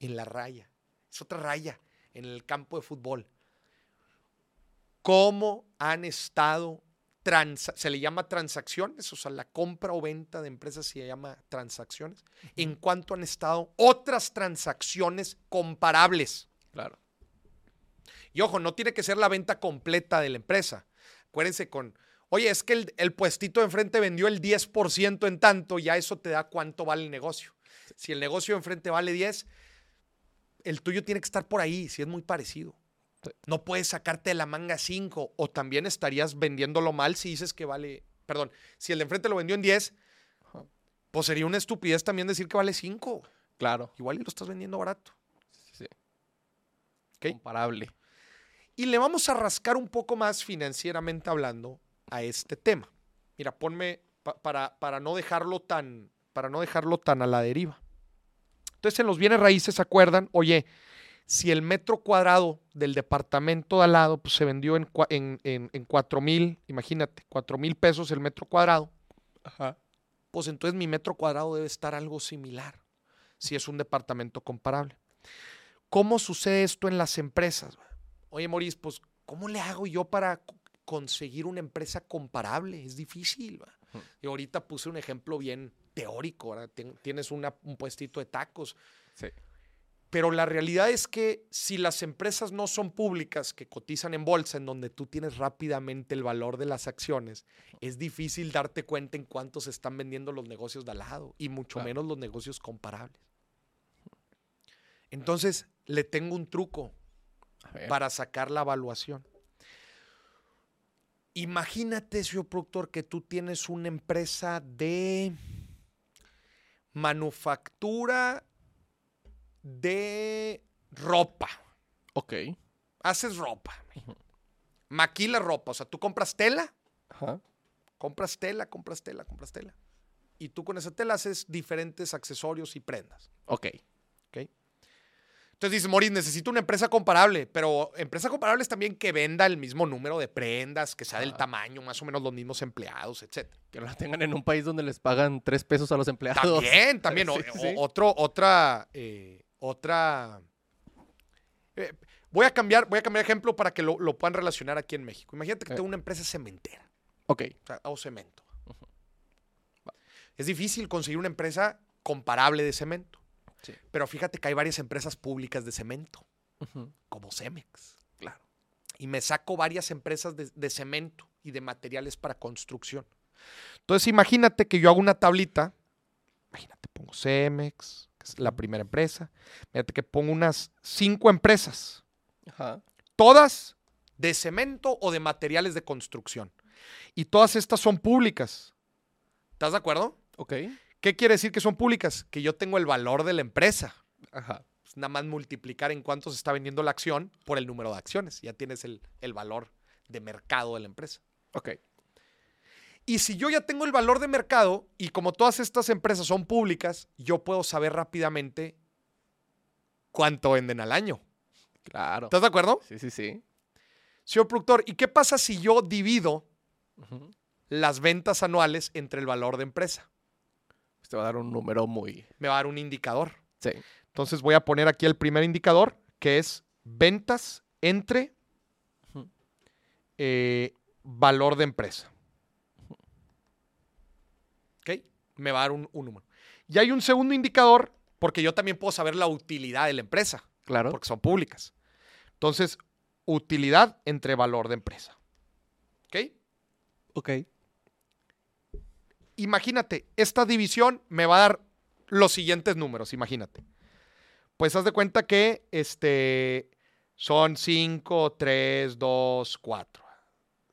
en la raya. Es otra raya en el campo de fútbol. ¿Cómo han estado? se le llama transacciones, o sea, la compra o venta de empresas se llama transacciones. ¿En cuánto han estado otras transacciones comparables? Claro. Y ojo, no tiene que ser la venta completa de la empresa. Acuérdense con, oye, es que el, el puestito de enfrente vendió el 10% en tanto, ya eso te da cuánto vale el negocio. Si el negocio de enfrente vale 10, el tuyo tiene que estar por ahí, si es muy parecido. No puedes sacarte de la manga 5 o también estarías vendiéndolo mal si dices que vale, perdón, si el de enfrente lo vendió en 10, Ajá. pues sería una estupidez también decir que vale 5. Claro. Igual y lo estás vendiendo barato. Sí. Comparable. Y le vamos a rascar un poco más financieramente hablando a este tema. Mira, ponme pa- para, para no dejarlo tan para no dejarlo tan a la deriva. Entonces, en los bienes raíces, ¿se acuerdan? Oye, si el metro cuadrado del departamento de al lado pues, se vendió en, en, en, en 4 mil, imagínate, 4 mil pesos el metro cuadrado, Ajá. pues entonces mi metro cuadrado debe estar algo similar, si es un departamento comparable. ¿Cómo sucede esto en las empresas? Oye, Maurice, pues, ¿cómo le hago yo para conseguir una empresa comparable? Es difícil. Ujú. Y ahorita puse un ejemplo bien teórico, Tienes una- un puestito de tacos. Sí. Pero la realidad es que si las empresas no son públicas, que cotizan en bolsa, en donde tú tienes rápidamente el valor de las acciones, es difícil darte cuenta en cuánto se están vendiendo los negocios de al lado y mucho Claro. menos los negocios comparables. Entonces, le tengo un truco para sacar la evaluación. Imagínate, señor productor, que tú tienes una empresa de manufactura de ropa. Ok. Haces ropa. Maquila ropa. O sea, tú compras tela, Ajá. compras tela, compras tela, compras tela. Y tú con esa tela haces diferentes accesorios y prendas. Ok. Entonces dices, Moris, necesito una empresa comparable, pero empresa comparable es también que venda el mismo número de prendas, que sea del tamaño, más o menos los mismos empleados, etc. Que no la tengan en un país donde les pagan tres pesos a los empleados. También, también. o- Sí, o- sí. Otro, otra, eh, otra. eh, voy a cambiar, voy a cambiar ejemplo para que lo, lo puedan relacionar aquí en México. Imagínate que Eh. tengo una empresa cementera, Ok. o sea, cemento. Es difícil conseguir una empresa comparable de cemento. Sí. Pero fíjate que hay varias empresas públicas de cemento, como Cemex. Claro. y me saco varias empresas de, de cemento y de materiales para construcción. Entonces, imagínate que yo hago una tablita, imagínate, pongo Cemex, que es la primera empresa, imagínate que pongo unas cinco empresas, Ajá. todas de cemento o de materiales de construcción. Y todas estas son públicas. ¿Estás de acuerdo? Ok. ¿Qué quiere decir que son públicas? Que yo tengo el valor de la empresa. Ajá. Es nada más multiplicar en cuánto se está vendiendo la acción por el número de acciones. Ya tienes el, el valor de mercado de la empresa. Ok. Y si yo ya tengo el valor de mercado y como todas estas empresas son públicas, yo puedo saber rápidamente cuánto venden al año. Claro. ¿Estás de acuerdo? Sí, sí, sí. Señor productor, ¿y qué pasa si yo divido las ventas anuales entre el valor de empresa? Te va a dar un número muy... Me va a dar un indicador. Sí. Entonces voy a poner aquí el primer indicador, que es ventas entre eh, valor de empresa. ¿Ok? Me va a dar un, un número. Y hay un segundo indicador, porque yo también puedo saber la utilidad de la empresa, Claro. porque son públicas. Entonces, utilidad entre valor de empresa. ¿Ok? Ok. Imagínate, esta división me va a dar los siguientes números, imagínate. Pues haz de cuenta que este, son 5, 3, 2, 4,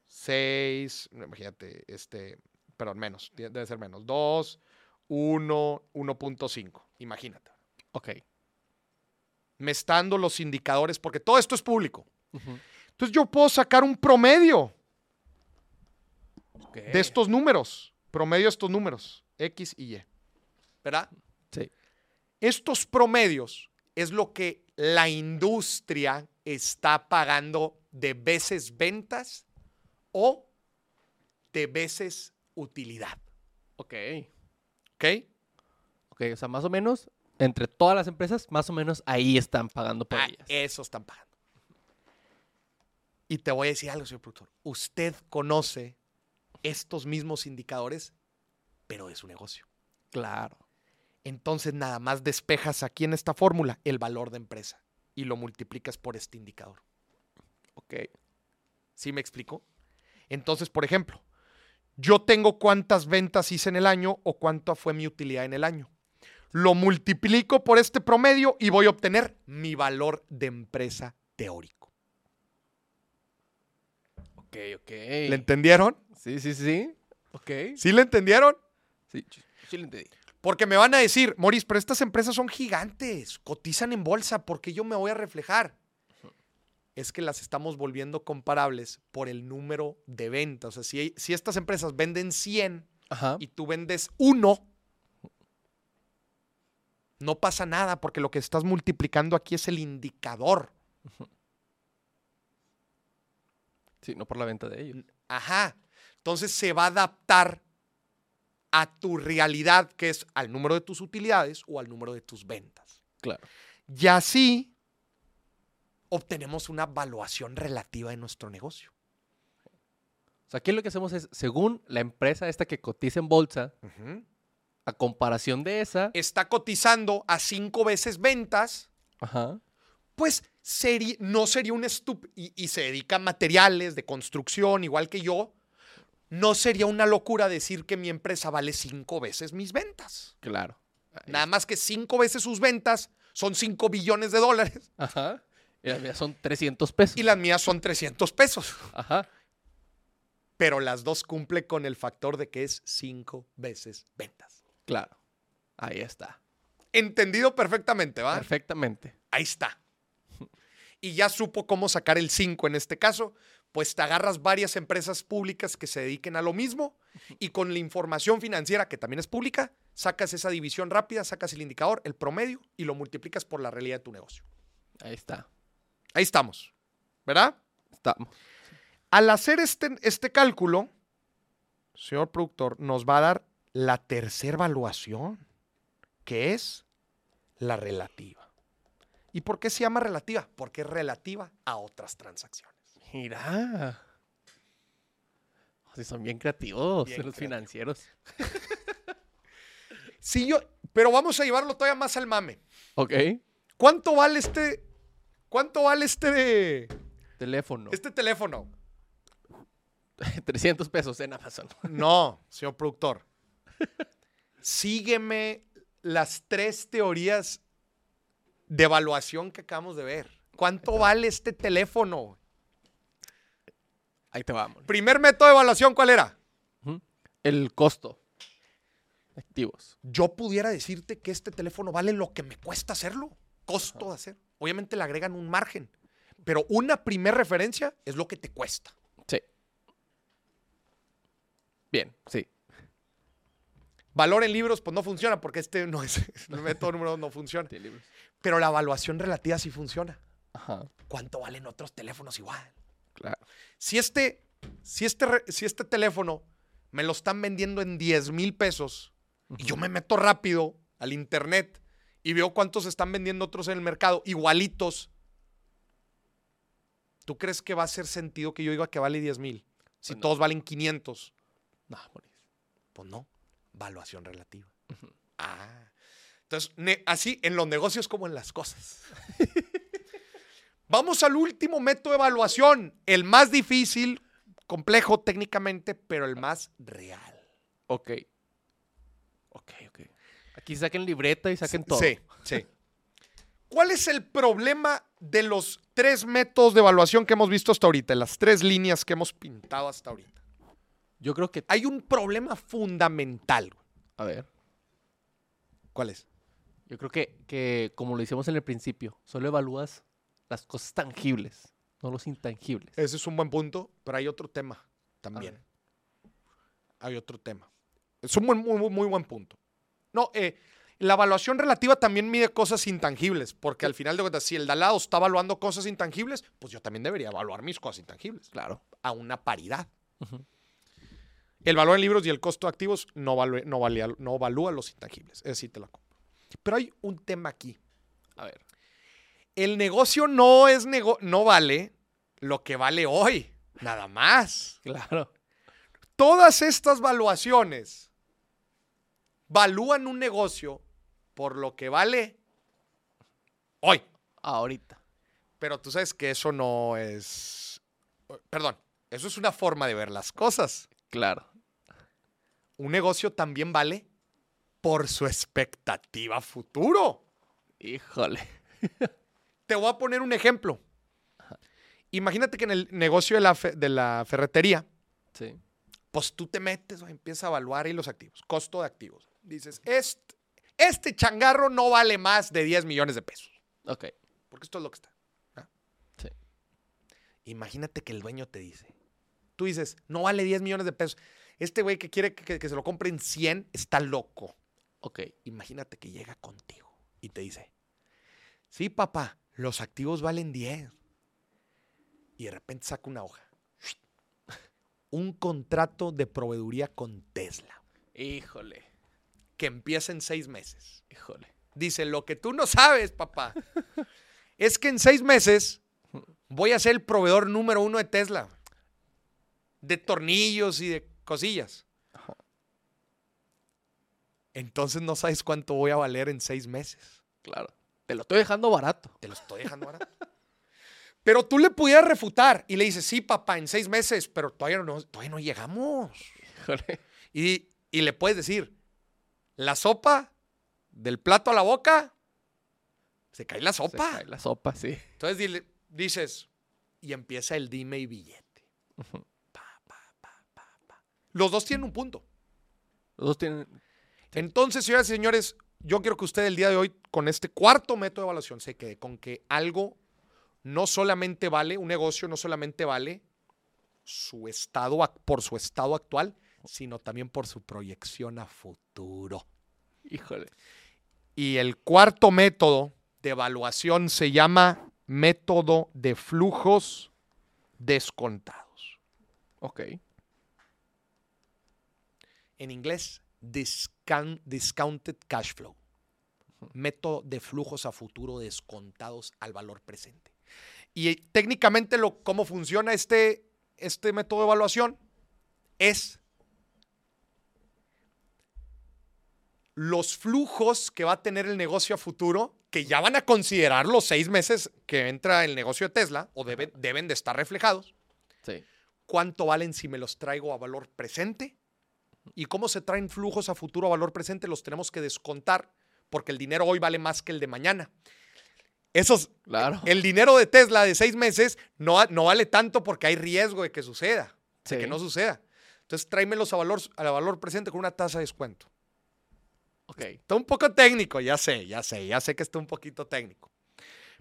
6, imagínate, este, perdón, menos, debe ser menos, 2, 1, 1.5, imagínate. Ok. Me está dando los indicadores, porque todo esto es público. Ujú. Entonces yo puedo sacar un promedio Ok. de estos números, promedio de estos números, X y Y. ¿Verdad? Sí. Estos promedios es lo que la industria está pagando de veces ventas o de veces utilidad. Ok. ¿Ok? Ok, o sea, más o menos, entre todas las empresas, más o menos ahí están pagando por Ah, ellas. eso están pagando. Y te voy a decir algo, señor productor. Usted conoce estos mismos indicadores, pero de su negocio. Claro. Entonces nada más despejas aquí en esta fórmula el valor de empresa y lo multiplicas por este indicador. Ok. ¿Sí me explico? Entonces, por ejemplo, yo tengo cuántas ventas hice en el año o cuánta fue mi utilidad en el año. Lo multiplico por este promedio y voy a obtener mi valor de empresa teórico. Ok, ok. ¿Le entendieron? Sí, sí, sí. Ok. ¿Sí le entendieron? Sí, sí, sí lo entendí. Porque me van a decir, Moris, pero estas empresas son gigantes, cotizan en bolsa, ¿por qué yo me voy a reflejar? Es que las estamos volviendo comparables por el número de ventas. O sea, si, si estas empresas venden 100 Ajá. y tú vendes uno, no pasa nada porque lo que estás multiplicando aquí es el indicador. Sí, no por la venta de ellos. Ajá. Entonces se va a adaptar a tu realidad, que es al número de tus utilidades o al número de tus ventas. Claro. Y así obtenemos una evaluación relativa de nuestro negocio. O sea, aquí lo que hacemos es, según la empresa esta que cotiza en bolsa, a comparación de esa, Está cotizando a cinco veces ventas, ajá, pues seri- no sería un estúpido, y, y se dedica a materiales de construcción, igual que yo, no sería una locura decir que mi empresa vale cinco veces mis ventas. claro. Nada más que cinco veces sus ventas son 5 billones de dólares Ajá. Y las mías son 300 pesos. y las mías son 300 pesos. Ajá. Pero las dos cumplen con el factor de que es cinco veces ventas. Claro. Ahí está. Entendido perfectamente, ¿va? Perfectamente. Ahí está. Y ya supo cómo sacar el 5 en este caso, pues te agarras varias empresas públicas que se dediquen a lo mismo y con la información financiera que también es pública, sacas esa división rápida, sacas el indicador, el promedio y lo multiplicas por la realidad de tu negocio. Ahí está. Ahí estamos, ¿verdad? Estamos. Al hacer este, este cálculo, señor productor, nos va a dar la tercera evaluación, que es la relativa. ¿Y por qué se llama relativa? Porque es relativa a otras transacciones. Mira. Sí, son bien creativos Bien los financieros. Sí, yo, pero vamos a llevarlo todavía más al mame. Ok. ¿Cuánto vale este, cuánto vale este, Teléfono. este teléfono? 300 pesos en Amazon. No, señor productor. Sígueme las tres teorías de evaluación que acabamos de ver. ¿Cuánto vale este teléfono? Ahí te vamos. Primer método de evaluación, ¿cuál era? El costo. Activos. Yo pudiera decirte que este teléfono vale lo que me cuesta hacerlo, costo de hacer. Obviamente le agregan un margen, pero una primer referencia es lo que te cuesta. Sí. Bien, sí. Valor en libros, pues no funciona porque este no es, el método número dos no funciona. Tiene libros. Pero la evaluación relativa sí funciona. Ajá. ¿Cuánto valen otros teléfonos igual? Claro. Si este, si este, si este teléfono me lo están vendiendo en 10 mil pesos y yo me meto rápido al internet y veo cuántos están vendiendo otros en el mercado, igualitos, ¿tú crees que va a hacer sentido que yo diga que vale 10 mil? Si todos valen 500. No. Pues no. Valuación relativa. Ah. Entonces, así en los negocios como en las cosas. Vamos al último método de evaluación, el más difícil, complejo técnicamente, pero el más real. Ok. Ok, ok. Aquí saquen libreta y saquen todo. Sí, sí. ¿Cuál es el problema de los tres métodos de evaluación que hemos visto hasta ahorita, las tres líneas que hemos pintado hasta ahorita? Yo creo que. Hay un problema fundamental. A ver. ¿Cuál es? Yo creo que, que, como lo hicimos en el principio, solo evalúas las cosas tangibles, no los intangibles. Ese es un buen punto, pero hay otro tema también. Hay otro tema. Es un muy, muy, muy buen punto. No, eh, la evaluación relativa también mide cosas intangibles, porque al final de cuentas, si el de al lado está evaluando cosas intangibles, pues yo también debería evaluar mis cosas intangibles, Claro. a una paridad. El valor en libros y el costo de activos no, value- no, valía- no evalúa los intangibles. Ese sí te la compro. Pero hay un tema aquí. A ver. El negocio no es nego- no vale lo que vale hoy, nada más. Claro. Todas estas valuaciones valúan un negocio por lo que vale hoy. Ahorita. Pero tú sabes que eso no es... Perdón, eso es una forma de ver las cosas. Claro. Un negocio también vale por su expectativa futuro. Híjole. Te voy a poner un ejemplo. Imagínate que en el negocio de la, fe- de la ferretería, Sí. pues tú te metes, o empiezas a evaluar ahí los activos, costo de activos. Dices, este, este changarro no vale más de 10 millones de pesos, Ok. porque esto es lo que está. Sí. Imagínate que el dueño te dice, tú dices, no vale 10 millones de pesos. Este güey que quiere que, que se lo compren 100 está loco. Ok. Imagínate que llega contigo y te dice, sí, papá, los activos valen 10. Y de repente saca una hoja. Un contrato de proveeduría con Tesla, Híjole. que empieza en seis meses. Híjole. Dice, lo que tú no sabes, papá, es que en seis meses voy a ser el proveedor número uno de Tesla. De tornillos y de cosillas. Entonces no sabes cuánto voy a valer en seis meses. Claro. Te lo estoy dejando barato. Te lo estoy dejando barato. Pero tú le pudieras refutar y le dices, sí, papá, en seis meses, pero todavía no, todavía no llegamos. Híjole. Y, y le puedes decir, la sopa del plato a la boca, se cae la Se sopa. cae la sopa, sí. Entonces dile- dices, y empieza el dime y billete. Pa, pa, pa, pa, pa. Los dos tienen un punto. Los dos tienen. Entonces, señoras y señores, yo quiero que usted el día de hoy, con este cuarto método de evaluación, se quede con que algo no solamente vale, un negocio no solamente vale su estado, por su estado actual, sino también por su proyección a futuro. Híjole. Y el cuarto método de evaluación se llama método de flujos descontados. Ok. En inglés, discount- discounted cash flow. Método de flujos a futuro descontados al valor presente. Y técnicamente lo, cómo funciona este, este método de evaluación es los flujos que va a tener el negocio a futuro, que ya van a considerar los seis meses que entra el negocio de Tesla, o debe- deben de estar reflejados, Sí. cuánto valen si me los traigo a valor presente y cómo se traen flujos a futuro a valor presente, los tenemos que descontar porque el dinero hoy vale más que el de mañana. Esos, Claro. el dinero de Tesla de seis meses no, no vale tanto porque hay riesgo de que suceda, de que no suceda. Entonces tráemelos a valor, a valor presente con una tasa de descuento. Ok. Está un poco técnico, ya sé, ya sé, ya sé que está un poquito técnico.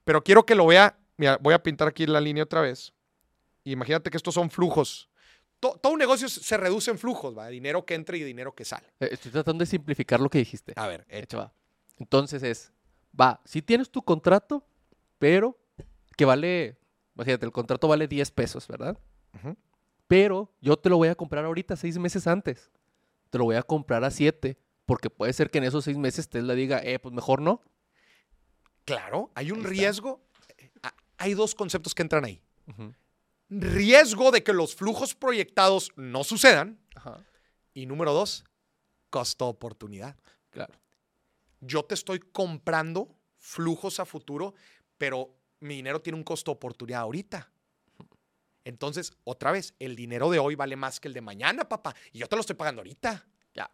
Pero quiero que lo vea. Mira, voy a pintar aquí la línea otra vez. Imagínate que estos son flujos. To- todo un negocio se reduce en flujos, ¿va? Dinero que entra y dinero que sale. Eh, Estoy tratando de simplificar lo que dijiste. A ver, De hecho, va. Entonces es, va, si tienes tu contrato, pero que vale, imagínate, el contrato vale 10 pesos, ¿verdad? Pero yo te lo voy a comprar ahorita, seis meses antes. Te lo voy a comprar a 7, porque puede ser que en esos seis meses Tesla diga, eh, pues mejor no. claro, hay un riesgo. eh, Hay dos conceptos que entran ahí. Riesgo de que los flujos proyectados no sucedan. Ajá. Y número dos, costo oportunidad. Claro. Yo te estoy comprando flujos a futuro, pero mi dinero tiene un costo oportunidad ahorita. Entonces, otra vez, el dinero de hoy vale más que el de mañana, papá. Y yo te lo estoy pagando ahorita. Ya.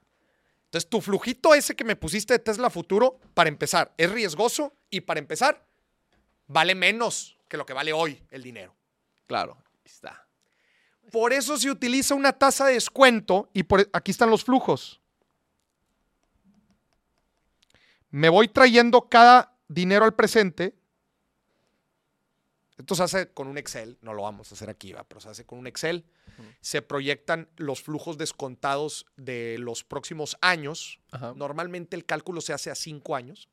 Entonces, tu flujito ese que me pusiste de Tesla Futuro, para empezar, es riesgoso y para empezar, vale menos que lo que vale hoy el dinero. Claro. Está. Por eso se utiliza una tasa de descuento y por, aquí están los flujos. Me voy trayendo cada dinero al presente. Esto se hace con un Excel, no lo vamos a hacer aquí, ¿va? pero se hace con un Excel. Se proyectan los flujos descontados de los próximos años. Ajá. Normalmente el cálculo se hace a cinco años.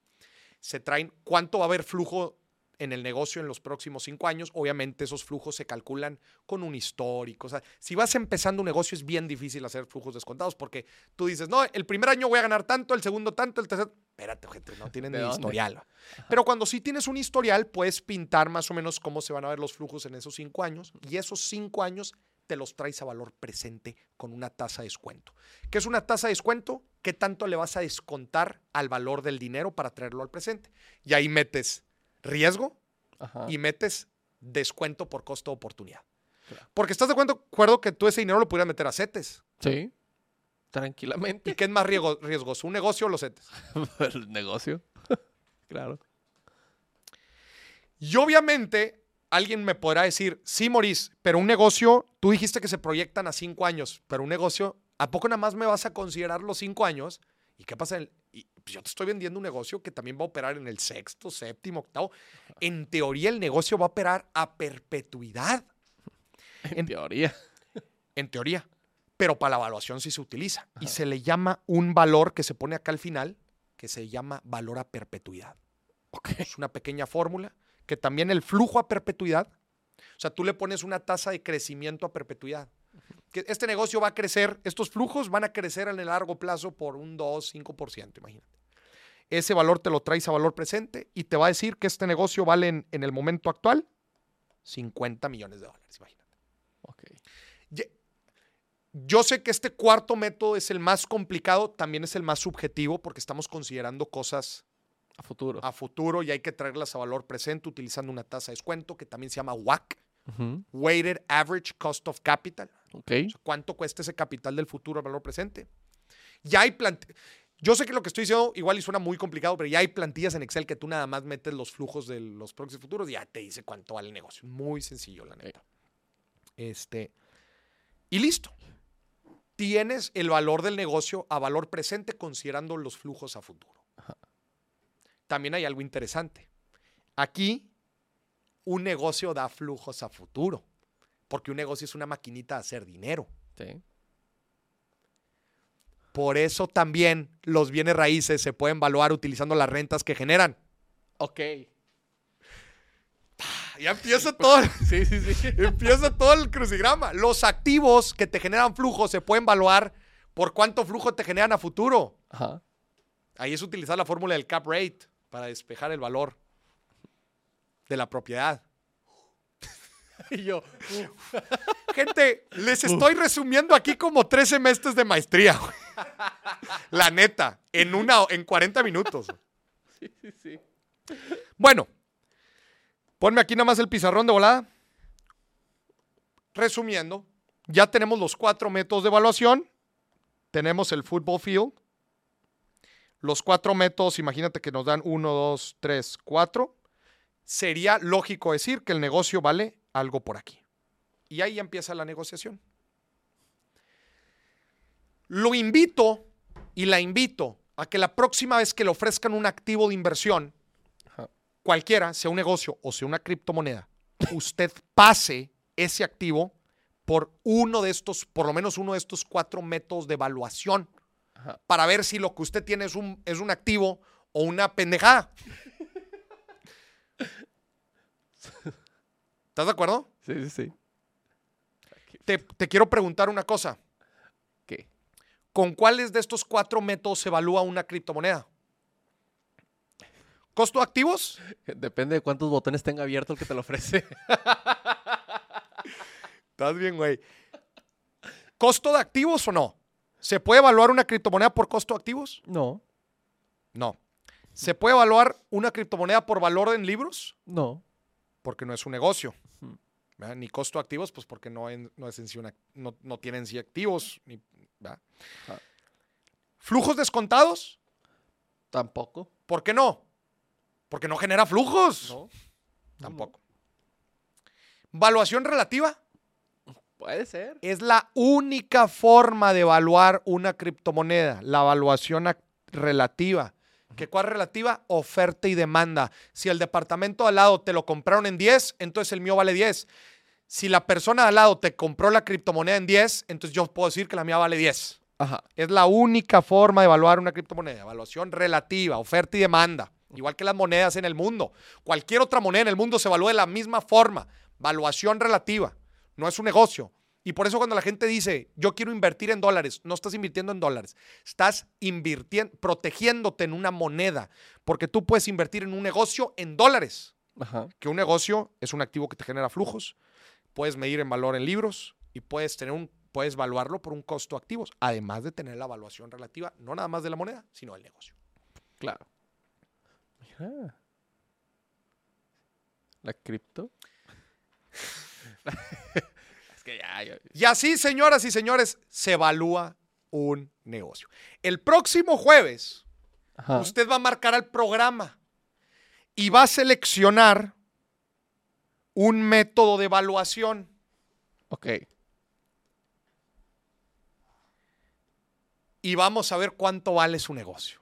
Se traen cuánto va a haber flujo en el negocio en los próximos cinco años. Obviamente esos flujos se calculan con un histórico. O sea, si vas empezando un negocio es bien difícil hacer flujos descontados porque tú dices, no, el primer año voy a ganar tanto, el segundo tanto, el tercer... Espérate, gente, no tienen ¿De ni historial. Pero cuando sí tienes un historial, puedes pintar más o menos cómo se van a ver los flujos en esos cinco años y esos cinco años te los traes a valor presente con una tasa de descuento. ¿Qué es una tasa de descuento? ¿Qué tanto le vas a descontar al valor del dinero para traerlo al presente? Y ahí metes riesgo Ajá. y metes descuento por costo de oportunidad. Claro. Porque estás de acuerdo, acuerdo que tú ese dinero lo pudieras meter a CETES. Sí. ¿Y Tranquilamente. qué es más riesgo- riesgoso, un negocio o los CETES? El negocio. claro. Y obviamente alguien me podrá decir, sí, Maurice, pero un negocio, tú dijiste que se proyectan a cinco años, pero un negocio, ¿a poco nada más me vas a considerar los cinco años? ¿Y qué pasa? en el- y, pues, yo te estoy vendiendo un negocio que también va a operar en el sexto, séptimo, octavo. En teoría, el negocio va a operar a perpetuidad. En, En- teoría. En teoría. Pero para la evaluación sí se utiliza. Y se le llama un valor que se pone acá al final, que se llama valor a perpetuidad. Es una pequeña fórmula que también el flujo a perpetuidad, o sea, tú le pones una tasa de crecimiento a perpetuidad. Que este negocio va a crecer, estos flujos van a crecer en el largo plazo por un 2, 5%, imagínate. Ese valor te lo traes a valor presente y te va a decir que este negocio vale en, en el momento actual 50 millones de dólares, imagínate. Ok. Ye- Yo sé que este cuarto método es el más complicado, también es el más subjetivo porque estamos considerando cosas A futuro. a futuro y hay que traerlas a valor presente utilizando una tasa de descuento que también se llama WAC, Weighted Average Cost of Capital. Ok. O sea, ¿Cuánto cuesta ese capital del futuro al valor presente? Ya hay plantillas. Yo sé que lo que estoy diciendo igual y suena muy complicado, pero ya hay plantillas en Excel que tú nada más metes los flujos de los próximos futuros y ya te dice cuánto vale el negocio. Muy sencillo, la neta. Este. Y listo. Tienes el valor del negocio a valor presente considerando los flujos a futuro. También hay algo interesante. Aquí, un negocio da flujos a futuro, porque un negocio es una maquinita de hacer dinero. Sí. Por eso también los bienes raíces se pueden evaluar utilizando las rentas que generan. Ok. Ya empieza todo, Sí, sí, sí. empieza todo el crucigrama. Los activos que te generan flujo se pueden evaluar por cuánto flujo te generan a futuro. Ajá. Ahí es utilizar la fórmula del cap rate para despejar el valor de la propiedad. Y yo. Gente, les estoy resumiendo aquí como tres semestres de maestría. güey. La neta, en una en 40 minutos. Sí, sí, sí. Bueno, ponme aquí nada más el pizarrón de volada. Resumiendo, ya tenemos los cuatro métodos de evaluación. Tenemos el football field. Los cuatro métodos, imagínate que nos dan uno, dos, tres, cuatro. Sería lógico decir que el negocio vale algo por aquí. Y ahí empieza la negociación. Lo invito y la invito a que la próxima vez que le ofrezcan un activo de inversión, Ajá. cualquiera, sea un negocio o sea una criptomoneda, usted pase ese activo por uno de estos, por lo menos uno de estos cuatro métodos de evaluación Ajá. para ver si lo que usted tiene es un, es un activo o una pendejada. ¿Estás de acuerdo? Sí, sí, sí. Te, te quiero preguntar una cosa. ¿Qué? ¿Con cuáles de estos cuatro métodos se evalúa una criptomoneda? ¿Costo de activos? Depende de cuántos botones tenga abierto el que te lo ofrece. Estás bien, güey. ¿Costo de activos o no? ¿Se puede evaluar una criptomoneda por costo de activos? No, No. ¿Se puede evaluar una criptomoneda por valor en libros? no. Porque no es un negocio. Ni costo de activos, pues porque no, en- no, es en sí una- no, no tienen sí activos. ni-. Ajá. ¿Flujos descontados? Tampoco. ¿Por qué no? Porque no genera flujos. No. Tampoco. ¿Valuación relativa? Puede ser. Es la única forma de evaluar una criptomoneda, la evaluación ac- relativa. ¿Qué cuál es relativa? Oferta y demanda. Si el departamento de al lado te lo compraron en 10, entonces el mío vale 10. Si la persona al lado te compró la criptomoneda en 10, entonces yo puedo decir que la mía vale 10. Ajá. Es la única forma de evaluar una criptomoneda. Evaluación relativa, oferta y demanda. Igual que las monedas en el mundo. Cualquier otra moneda en el mundo se evalúa de la misma forma. Valuación relativa. No es un negocio. Y por eso cuando la gente dice, yo quiero invertir en dólares, no estás invirtiendo en dólares. Estás invirtiendo, protegiéndote en una moneda. Porque tú puedes invertir en un negocio en dólares. Ajá. Que un negocio es un activo que te genera flujos. Puedes medir en valor en libros y puedes tener un puedes evaluarlo por un costo de activos, además de tener la evaluación relativa, no nada más de la moneda, sino del negocio. Claro. Mira. La cripto. es que ya, ya- Y así, señoras y señores, se evalúa un negocio. El próximo jueves, Ajá. usted va a marcar al programa y va a seleccionar un método de evaluación. Ok. y vamos a ver cuánto vale su negocio.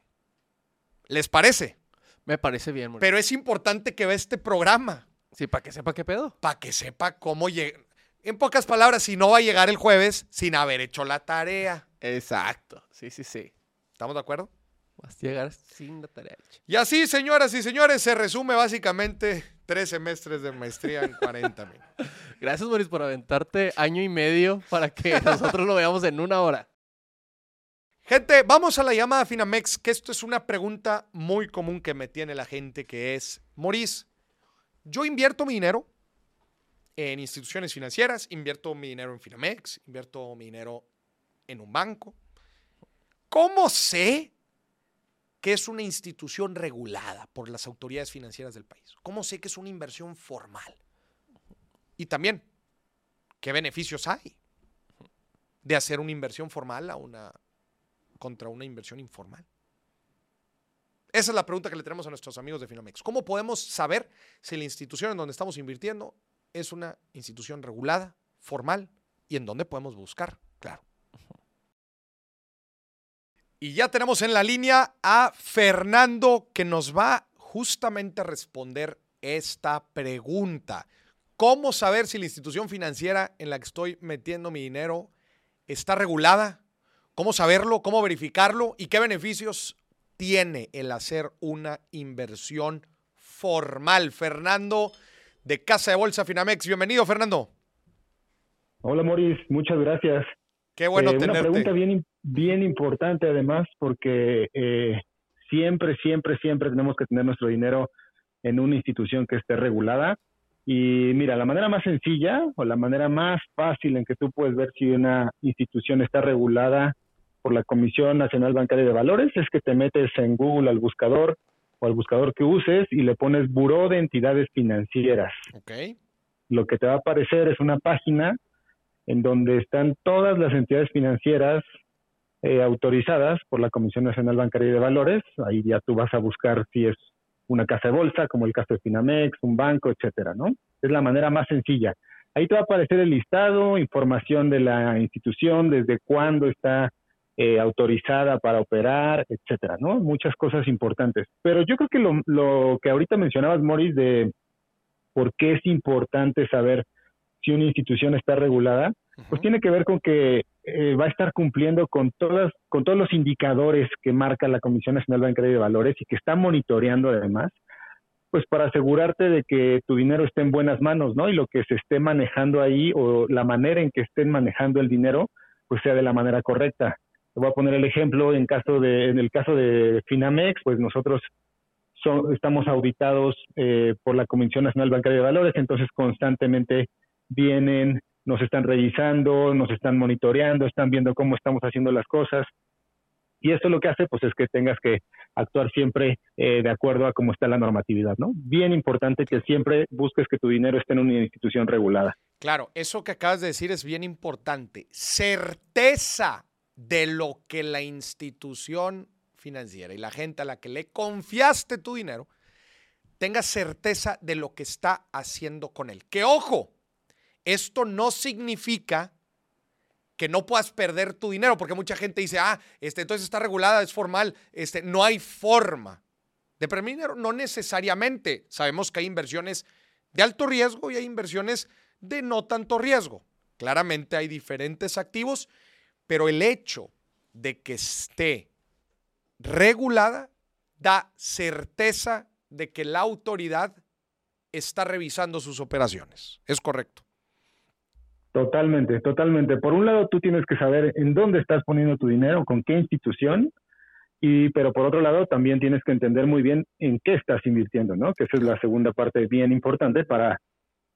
¿Les parece? Me parece bien, Mauricio. Pero es importante que vea este programa Sí, para que sepa qué pedo. para que sepa cómo llegar. En pocas palabras, si no va a llegar el jueves sin haber hecho la tarea. Exacto. Sí, sí, sí. ¿Estamos de acuerdo? Vas a llegar sin la tarea hecha. Y así, señoras y señores, se resume básicamente tres semestres de maestría en 40 minutos. Gracias, Boris, por aventarte año y medio para que nosotros lo veamos en una hora. Gente, vamos a la llamada Finamex, que esto es una pregunta muy común que me tiene la gente, que es, Moris, yo invierto mi dinero en instituciones financieras, invierto mi dinero en Finamex, invierto mi dinero en un banco. ¿Cómo sé que es una institución regulada por las autoridades financieras del país? ¿Cómo sé que es una inversión formal? Y también, ¿qué beneficios hay de hacer una inversión formal a una contra una inversión informal? Esa es la pregunta que le tenemos a nuestros amigos de Finamex. ¿Cómo podemos saber si la institución en donde estamos invirtiendo es una institución regulada, formal y en dónde podemos buscar? Claro. Y ya tenemos en la línea a Fernando que nos va justamente a responder esta pregunta. ¿Cómo saber si la institución financiera en la que estoy metiendo mi dinero está regulada? ¿Cómo saberlo? ¿Cómo verificarlo? ¿Y qué beneficios tiene el hacer una inversión formal? Fernando de Casa de Bolsa Finamex. Bienvenido, Fernando. Hola, Moris. Muchas gracias. Qué bueno Eh, Una pregunta bien, bien importante, además, porque eh, siempre, siempre, siempre tenemos que tener nuestro dinero en una institución que esté regulada. Y mira, la manera más sencilla o la manera más fácil en que tú puedes ver si una institución está regulada por la Comisión Nacional Bancaria de Valores es que te metes en Google al buscador o al buscador que uses y le pones Buró de Entidades Financieras Ok. lo que te va a aparecer es una página en donde están todas las entidades financieras eh, autorizadas por la Comisión Nacional Bancaria y de Valores. Ahí ya tú vas a buscar si es una casa de bolsa, como el caso de Finamex, un banco, etcétera, ¿no? Es la manera más sencilla. Ahí te va a aparecer el listado, información de la institución, desde cuándo está eh, autorizada para operar, etcétera, ¿no? Muchas cosas importantes. Pero yo creo que lo, lo que ahorita mencionabas, Morris, de por qué es importante saber si una institución está regulada, pues tiene que ver con que eh, va a estar cumpliendo con todas, con todos los indicadores que marca la Comisión Nacional Bancaria de Valores y que está monitoreando además, pues para asegurarte de que tu dinero esté en buenas manos, ¿no? Y lo que se esté manejando ahí o la manera en que estén manejando el dinero, pues sea de la manera correcta. Te voy a poner el ejemplo en caso de, en el caso de Finamex, pues nosotros son- estamos auditados eh, por la Comisión Nacional Bancaria de Valores, entonces constantemente vienen nos están revisando, nos están monitoreando, están viendo cómo estamos haciendo las cosas. Y esto lo que hace, pues, es que tengas que actuar siempre eh, de acuerdo a cómo está la normatividad, ¿no? Bien importante que siempre busques que tu dinero esté en una institución regulada. Claro, eso que acabas de decir es bien importante. Certeza de lo que la institución financiera y la gente a la que le confiaste tu dinero tenga certeza de lo que está haciendo con él. Que ojo, esto no significa que no puedas perder tu dinero, porque mucha gente dice, ah, este, entonces está regulada, es formal, este, no hay forma de perder dinero. No necesariamente. Sabemos que hay inversiones de alto riesgo y hay inversiones de no tanto riesgo. Claramente hay diferentes activos, pero el hecho de que esté regulada da certeza de que la autoridad está revisando sus operaciones. Es correcto. Totalmente, totalmente. Por un lado, tú tienes que saber en dónde estás poniendo tu dinero, con qué institución, y pero por otro lado, también tienes que entender muy bien en qué estás invirtiendo, ¿no? Que esa es la segunda parte bien importante para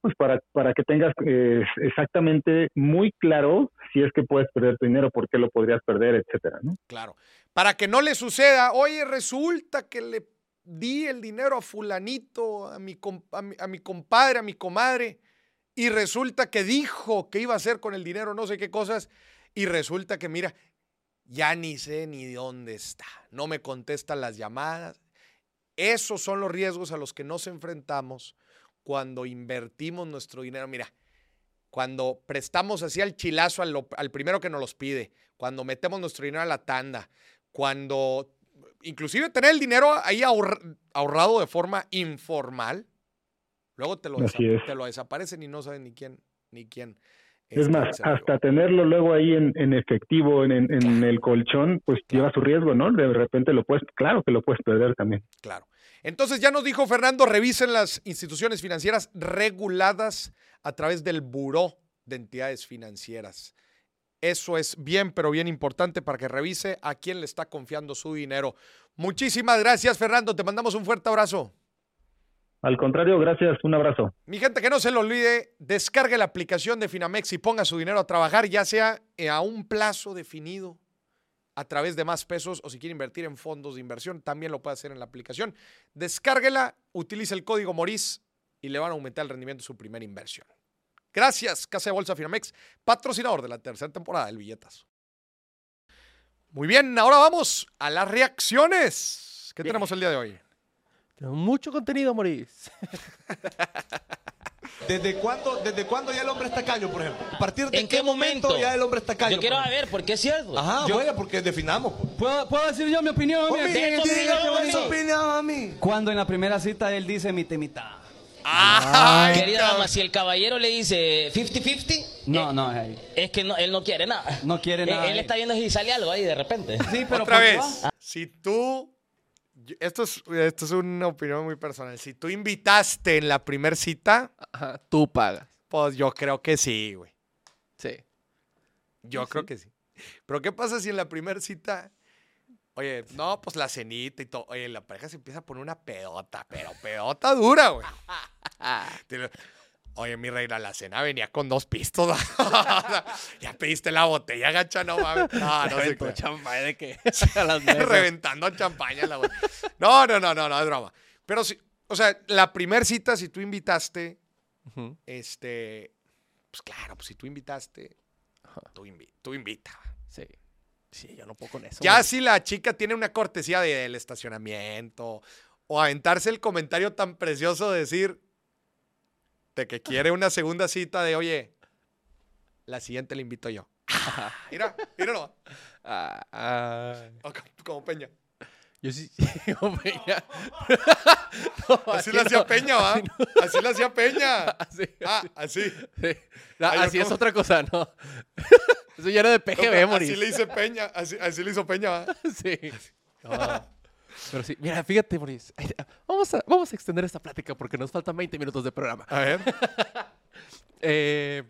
pues para, para que tengas eh, exactamente muy claro si es que puedes perder tu dinero, por qué lo podrías perder, etcétera, ¿no? Claro. Para que no le suceda, oye, resulta que le di el dinero a fulanito, a mi, a mi, compadre, a mi comadre, y resulta que dijo que iba a hacer con el dinero no sé qué cosas, y resulta que, mira, ya ni sé ni de dónde está, no me contestan las llamadas. Esos son los riesgos a los que nos enfrentamos cuando invertimos nuestro dinero. Mira, cuando prestamos así al chilazo al, primero que nos los pide, cuando metemos nuestro dinero a la tanda, cuando inclusive tener el dinero ahí ahorrado de forma informal, luego te lo, te lo desaparecen y no saben ni quién, ni quién. Es, más, hasta tenerlo luego ahí en, en efectivo, en, en, el colchón, pues lleva su riesgo, ¿no? De repente lo puedes, claro que lo puedes perder también. Claro. Entonces ya nos dijo Fernando, revisen las instituciones financieras reguladas a través del Buró de Entidades Financieras. Eso es bien, pero bien importante para que revise a quién le está confiando su dinero. Muchísimas gracias, Fernando. Te mandamos un fuerte abrazo. Al contrario, gracias. Un abrazo. Mi gente, que no se lo olvide, descargue la aplicación de Finamex y ponga su dinero a trabajar, ya sea a un plazo definido a través de más pesos o si quiere invertir en fondos de inversión, también lo puede hacer en la aplicación. Descárguela, utilice el código MORIS y le van a aumentar el rendimiento de su primera inversión. Gracias, Casa de Bolsa Finamex, patrocinador de la tercera temporada del Billetazo. Muy bien, ahora vamos a las reacciones. ¿Qué tenemos el día de hoy? Tenemos mucho contenido, Moris. ¿Desde cuándo, ¿Desde cuándo ya el hombre está caño, por ejemplo? ¿A partir de ¿En qué, momento, ya el hombre está caño? Yo quiero saber, ¿por qué es cierto? Ajá, yo, vaya, porque definamos. Pues. ¿Puedo, decir yo mi opinión? Mi opinión a mí. Cuando en la primera cita él dice mi temita. Ah, querida dama, si el caballero le dice 50-50, no, eh, no, es que no, él no quiere nada. No quiere nada. Él, está viendo si sale algo ahí de repente. Sí, pero otra vez, si tú esto es, esto es una opinión muy personal. Si tú invitaste en la primera cita, tú pagas. Pues yo creo que sí, güey. Sí. Yo creo que sí. Pero ¿qué pasa si en la primera cita, oye, no, pues la cenita y todo, oye, la pareja se empieza a poner una pedota, pero pedota dura, güey. Oye, mi reina, la cena venía con dos pistos. ya pediste la botella, gacha, no mames. No, no sé champaña de? Reventando champaña la botella. No, no, no, no, no, es broma. Pero sí, o sea, la primera cita, si tú invitaste, este, pues claro, pues si tú invitaste, tú, tú invita. Sí. Sí, yo no puedo con eso. Ya si la chica tiene una cortesía del estacionamiento o aventarse el comentario tan precioso de decir, de que quiere una segunda cita de, oye, la siguiente le invito yo. mira, míralo. Ah, como, Peña. Yo sí, como Peña. así lo hacía Peña, ¿va? Así lo hacía Peña. Así, ah, así. Sí. así es otra cosa, ¿no? Eso ya era de PGB, Moris. Así le hice Peña, así, así le hizo Peña, ¿va? Sí. Pero sí, mira, fíjate, Boris. Vamos a, vamos a extender esta plática porque nos faltan 20 minutos de programa. A ver. Eh,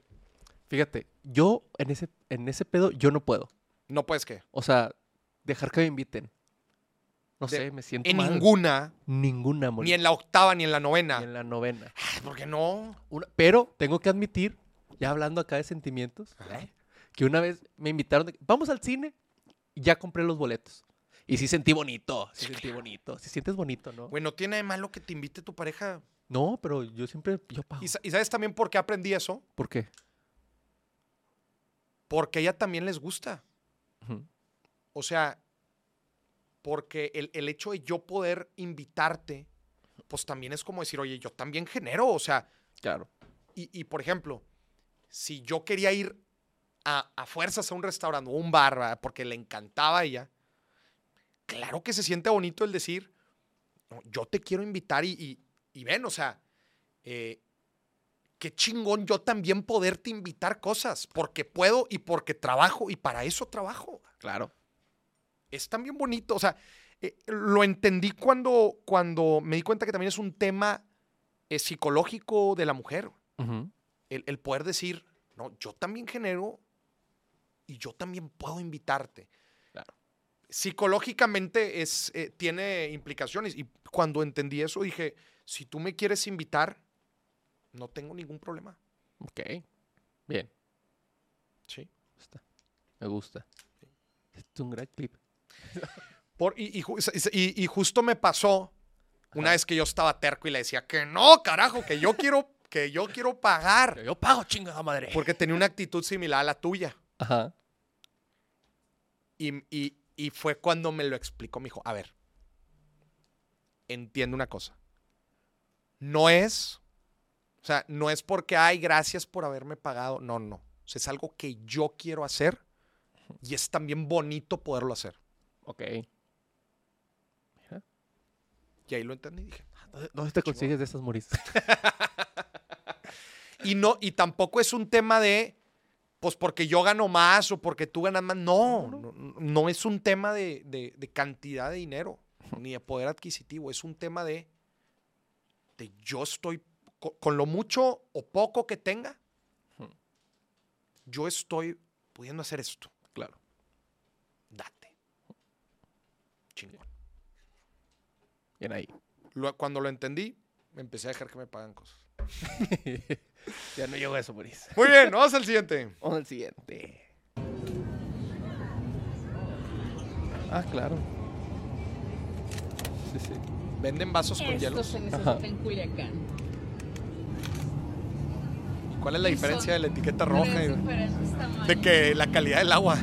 fíjate, yo en ese, en ese pedo, yo no puedo. ¿No puedes qué? O sea, dejar que me inviten. No sé, me siento En ninguna. Ninguna, Ni en la octava, ni en la novena. Ni en la novena. ¿Por qué no? pero tengo que admitir ya hablando acá de sentimientos, que una vez me invitaron, de- vamos al cine, y ya compré los boletos. Y sí sentí bonito, sí sentí bonito. Si sientes bonito, ¿no? Güey, no tiene de malo que te invite tu pareja. No, pero yo siempre, yo pago. ¿Y, sa- y sabes también por qué aprendí eso? ¿Por qué? Porque a ella también les gusta. Ujú. O sea, porque el, el hecho de yo poder invitarte, pues también es como decir, oye, yo también genero. O sea, Claro. y, y, por ejemplo, si yo quería ir a, a fuerzas a un restaurante o un bar, ¿verdad? porque le encantaba a ella, claro que se siente bonito el decir, "No, yo te quiero invitar y, y- y ven, o sea, eh, qué chingón yo también poderte invitar cosas, porque puedo y porque trabajo y para eso trabajo. Claro. Es también bonito, o sea, eh, lo entendí cuando, cuando me di cuenta que también es un tema eh, psicológico de la mujer el, el poder decir, no, yo también genero y yo también puedo invitarte. Psicológicamente es, eh, tiene implicaciones y cuando entendí eso dije, si tú me quieres invitar, no tengo ningún problema. Ok. Bien. Sí. Está. Me gusta. Es un gran clip. Por, y, y ju- y- y justo me pasó una vez que yo estaba terco y le decía que no, carajo, que yo quiero, que yo quiero pagar. Yo pago, chingada madre. Porque tenía una actitud similar a la tuya. Ajá. Y, y- y fue cuando me lo explicó, me dijo, a ver, entiende una cosa. No es, o sea, no es porque, ay, gracias por haberme pagado. No, no. O sea, es algo que yo quiero hacer y es también bonito poderlo hacer. Ok. Y ahí lo entendí y dije. ¿Dónde, dónde te consigues de esas moris? Y no, y tampoco es un tema de, pues porque yo gano más o porque tú ganas más. No, no, no es un tema de, de- de cantidad de dinero ni de poder adquisitivo. Es un tema de, de yo estoy, co- con, lo mucho o poco que tenga, yo estoy pudiendo hacer esto. claro. Date. Chingón. Bien ahí. Lo- cuando lo entendí, empecé a dejar que me pagan cosas. ya no llegó a eso, moris. Muy bien, vamos al siguiente. Vamos al siguiente. Ah, claro. Sí, sí. Venden vasos con Esto hielos. se necesita en Culiacán. ¿Cuál es la diferencia de la etiqueta roja? y-. De que la calidad del agua.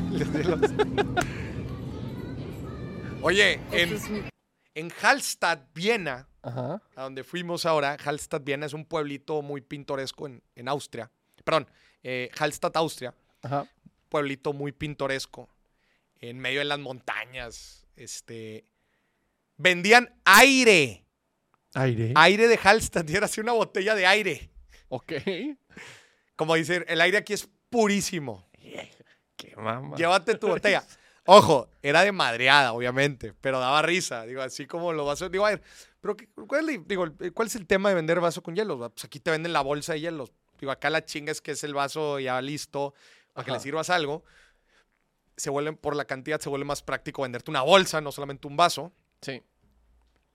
Oye, en, Este es- en Hallstatt, Viena, Ajá. a donde fuimos ahora, Hallstatt, Viena es un pueblito muy pintoresco en, en Austria. Perdón, eh, Hallstatt, Austria, Ajá. pueblito muy pintoresco, en medio de las montañas. Este, vendían aire, Aire. aire de Hallstatt, y era así una botella de aire. Ok. Como dice, el aire aquí es purísimo. Qué mamá. Llévate tu botella. Ojo, era de madreada, obviamente, pero daba risa. Digo, así como los vasos. Digo, a ver, pero qué- ¿cuál, es el- digo, el- ¿cuál es el tema de vender vaso con hielos? Pues aquí te venden la bolsa de hielos. Digo, acá la chinga es que es el vaso ya listo para que le sirvas algo. Se vuelven, por la cantidad, se vuelve más práctico venderte una bolsa, no solamente un vaso. Sí.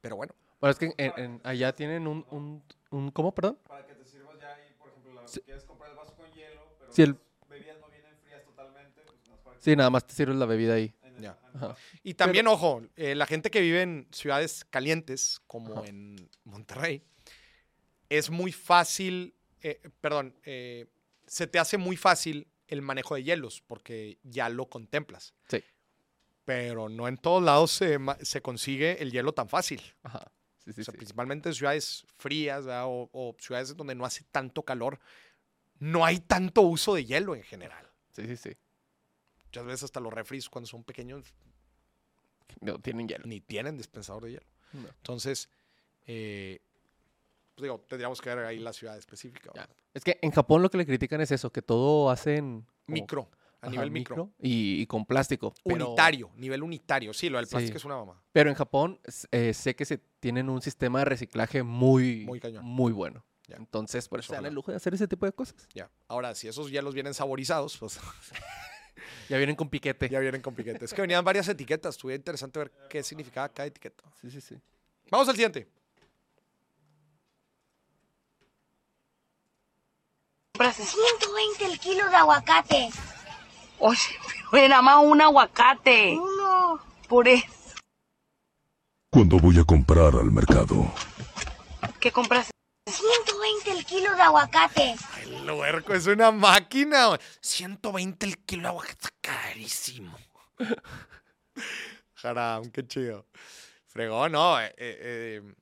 Pero bueno, Bueno, es que en- en- allá tienen un, un, un- ¿Cómo, perdón? Para que te sirvas ya y, por ejemplo, la- Sí. quieres comprar el vaso con hielo, pero Sí, el- las bebidas no vienen frías totalmente, pues nada más para que Sí, nada más te sirves la bebida ahí. Y también, ojo, eh, la gente que vive en ciudades calientes, como Ajá. en Monterrey, es muy fácil, eh, perdón, eh, se te hace muy fácil el manejo de hielos, porque ya lo contemplas. Sí. Pero no en todos lados se, se consigue el hielo tan fácil. Ajá. Sí, sí, o sea, sí. principalmente en ciudades frías ¿verdad? o, o ciudades donde no hace tanto calor, no hay tanto uso de hielo en general. Sí, sí, sí. Muchas veces hasta los refris cuando son pequeños No, tienen hielo. ni tienen dispensador de hielo. No. Entonces, eh, pues digo, tendríamos que ver ahí la ciudad específica. Es que en Japón lo que le critican es eso, que todo hacen... como- Micro, a ajá, nivel micro. y, y con plástico. pero- Unitario, nivel unitario. Sí, lo del plástico Sí. es una mamá. Pero en Japón eh, sé que se tienen un sistema de reciclaje muy, Muy cañón. muy bueno. Ya. Entonces, por eso se dan el lujo de hacer ese tipo de cosas. Ya. Ahora, si esos hielos vienen saborizados, pues Ya vienen con piquete. ya vienen con piquete. Es que venían varias etiquetas. Estuvo interesante ver qué significaba cada etiqueta. Sí, sí, sí. Vamos al siguiente. 120 el kilo de aguacate. Oye, pero era más un aguacate. Uno. Por eso. Cuando voy a comprar al mercado, ¿Qué compras? 120 el kilo de aguacate. El huerco es una máquina. güey. 120 el kilo de aguacate. Está carísimo. Jaram, qué chido. Fregón, no. eh, eh, eh,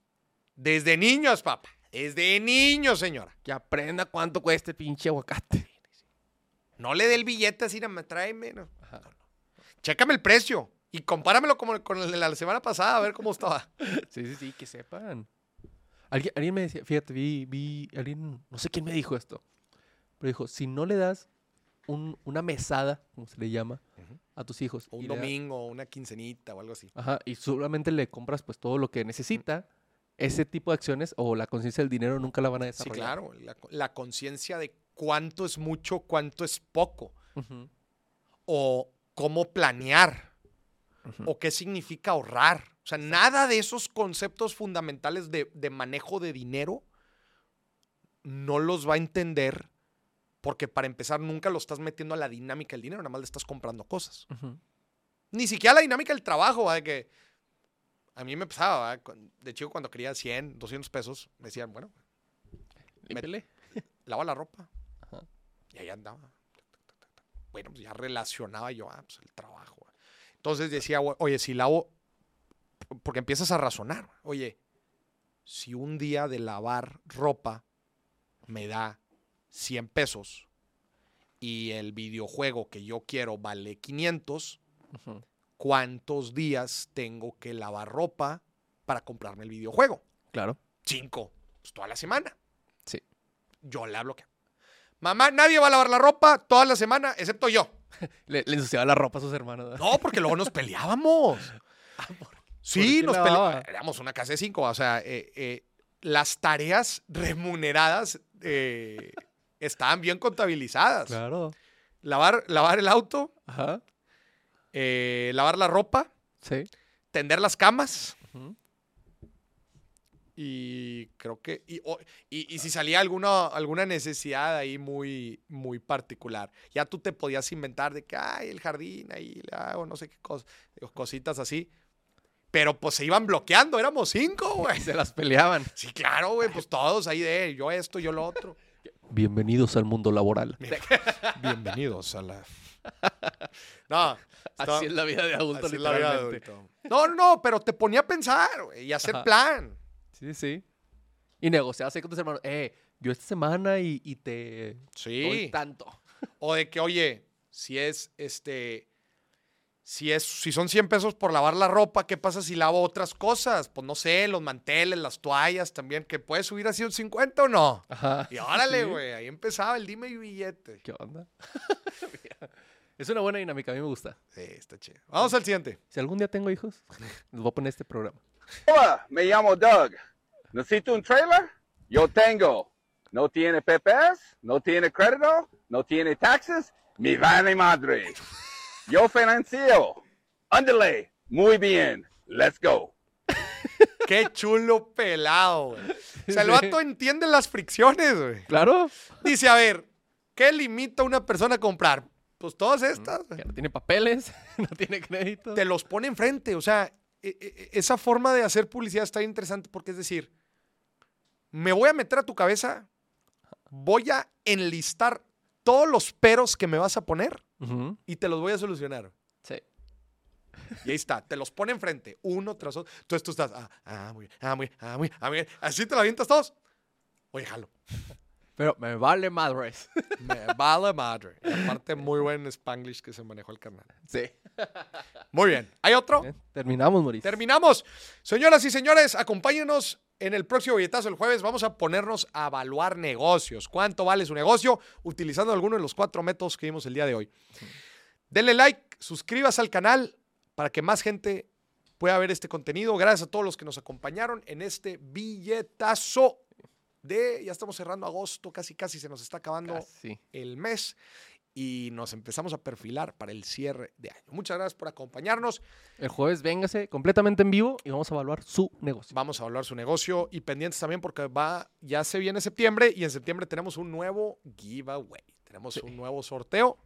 desde niños, papá. Desde niños, señora. Que aprenda cuánto cuesta este pinche aguacate. No le dé el billete así, me tráeme. No. No, no. Chécame el precio. Y compáramelo como con el de la semana pasada, a ver cómo estaba. Sí, sí, sí, que sepan. Alguien, alguien me decía, fíjate, vi, vi, alguien, no sé quién me dijo esto, pero dijo, si no le das un- una mesada, como se le llama, a tus hijos. O un le da- domingo, una quincenita o algo así. Ajá, y solamente le compras pues todo lo que necesita, ese tipo de acciones o la conciencia del dinero nunca la van a Sí, desarrollar. claro. La, la conciencia de cuánto es mucho, cuánto es poco. O cómo planear. o qué significa ahorrar. O sea, nada de esos conceptos fundamentales de, de manejo de dinero no los va a entender porque para empezar nunca lo estás metiendo a la dinámica del dinero, nada más le estás comprando cosas. Ni siquiera la dinámica del trabajo, que a mí me. Cu- de chico cuando quería 100, 200 pesos, me decían, bueno, Límpiale. lava la ropa. Ajá. Y ahí andaba. Bueno, pues ya relacionaba yo, ah, pues el trabajo. Entonces decía, "O- oye, si lavo, porque empiezas a razonar, oye, si un día de lavar ropa me da 100 pesos y el videojuego que yo quiero vale 500, Ujú. ¿cuántos días tengo que lavar ropa para comprarme el videojuego? Claro. Cinco. Pues toda la semana. Sí. Yo le hablo que. Mamá, nadie va a lavar la ropa toda la semana, excepto yo. Le, le ensuciaba la ropa a sus hermanos. No, porque luego nos peleábamos. Sí, nos. Éramos una casa de cinco. O sea, eh, eh, las tareas remuneradas eh, estaban bien contabilizadas. Claro. Lavar, lavar el auto, Ajá. lavar la ropa, Sí. tender las camas. Y creo que. Y- y si salía alguna, alguna necesidad ahí muy, muy particular, ya tú te podías inventar de que, ay, el jardín ahí le hago no sé qué cosas, cositas así. Pero pues se iban bloqueando, éramos cinco, güey. Se las peleaban. Sí, claro, güey, pues todos ahí de yo esto, yo lo otro. Bienvenidos al mundo laboral. Bienvenidos a la. No, está- Así es la vida de adulto, así es la vida de literalmente. adulto. No, no, pero te ponía a pensar güey, y hacer Ajá. plan. Sí, sí. Y negociabas con tus hermanos. Eh, yo esta semana y, y te Sí. doy tanto. O de que, oye, si es este. Si, es, si son 100 pesos por lavar la ropa, ¿qué pasa si lavo otras cosas? Pues no sé, los manteles, las toallas también, que puedes subir así un 50 o no. Ajá. Y órale, Sí. güey, ahí empezaba el dime y billete. ¿Qué onda? es una buena dinámica, a mí me gusta. Sí, está chido. Vamos al siguiente. Si algún día tengo hijos, les voy a poner este programa. Hola, me llamo Doug. ¿Necesito un trailer? Yo tengo. ¿No tiene PPS? ¿No tiene crédito? ¿No tiene taxes? Mi vale madre. Yo financio. Ándale. Muy bien. Let's go. Qué chulo pelado, güey. O sea, el vato entiende las fricciones, güey. Claro. Dice, a ver, ¿qué limita a una persona a comprar? Pues todas estas. güey. Que no tiene papeles, no tiene crédito. te los pone enfrente. O sea, e- e- esa forma de hacer publicidad está interesante porque es decir, me voy a meter a tu cabeza, voy a enlistar todos los peros que me vas a poner y te los voy a solucionar. Sí. Y ahí está, te los pone enfrente, uno tras otro. Entonces tú estás, ah, ah, muy bien, ah, muy bien, ah, muy bien, ah, muy bien. Así te lo avientas todos. Oye, jalo. Pero me vale madres. Me vale madre. Y aparte, muy buen Spanglish que se manejó el carnal. Sí. Muy bien. ¿Hay otro? Terminamos, Mauricio. Terminamos. Señoras y señores, acompáñenos en el próximo billetazo el jueves. Vamos a ponernos a evaluar negocios. ¿Cuánto vale su negocio? Utilizando alguno de los cuatro métodos que vimos el día de hoy. Denle like, suscríbase al canal para que más gente pueda ver este contenido. Gracias a todos los que nos acompañaron en este billetazo de, ya estamos cerrando agosto, casi casi se nos está acabando Casi. el mes. y nos empezamos a perfilar para el cierre de año. Muchas gracias por acompañarnos. El jueves véngase completamente en vivo y vamos a evaluar su negocio. Vamos a hablar su negocio y pendientes también porque va, ya se viene septiembre y en septiembre tenemos un nuevo giveaway. Tenemos un nuevo sorteo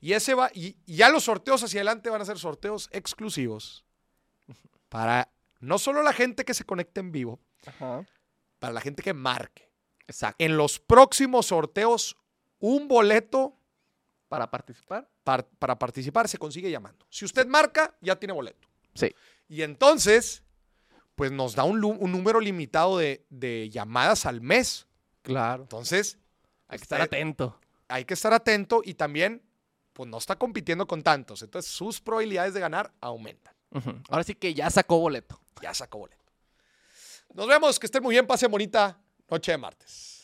y ese va, y, y ya los sorteos hacia adelante van a ser sorteos exclusivos para no solo la gente que se conecte en vivo, Ajá. Para la gente que marque. Exacto. En los próximos sorteos, un boleto Para participar. par- para participar se consigue llamando. Si usted marca, ya tiene boleto. Sí. Y entonces, pues nos da un, número limitado de, de llamadas al mes. Claro. Entonces, Hay que estar atento. hay que estar atento y también, pues no está compitiendo con tantos. Entonces, sus probabilidades de ganar aumentan. Ahora sí que ya sacó boleto. Ya sacó boleto. Nos vemos, que estén muy bien, pase bonita noche de martes.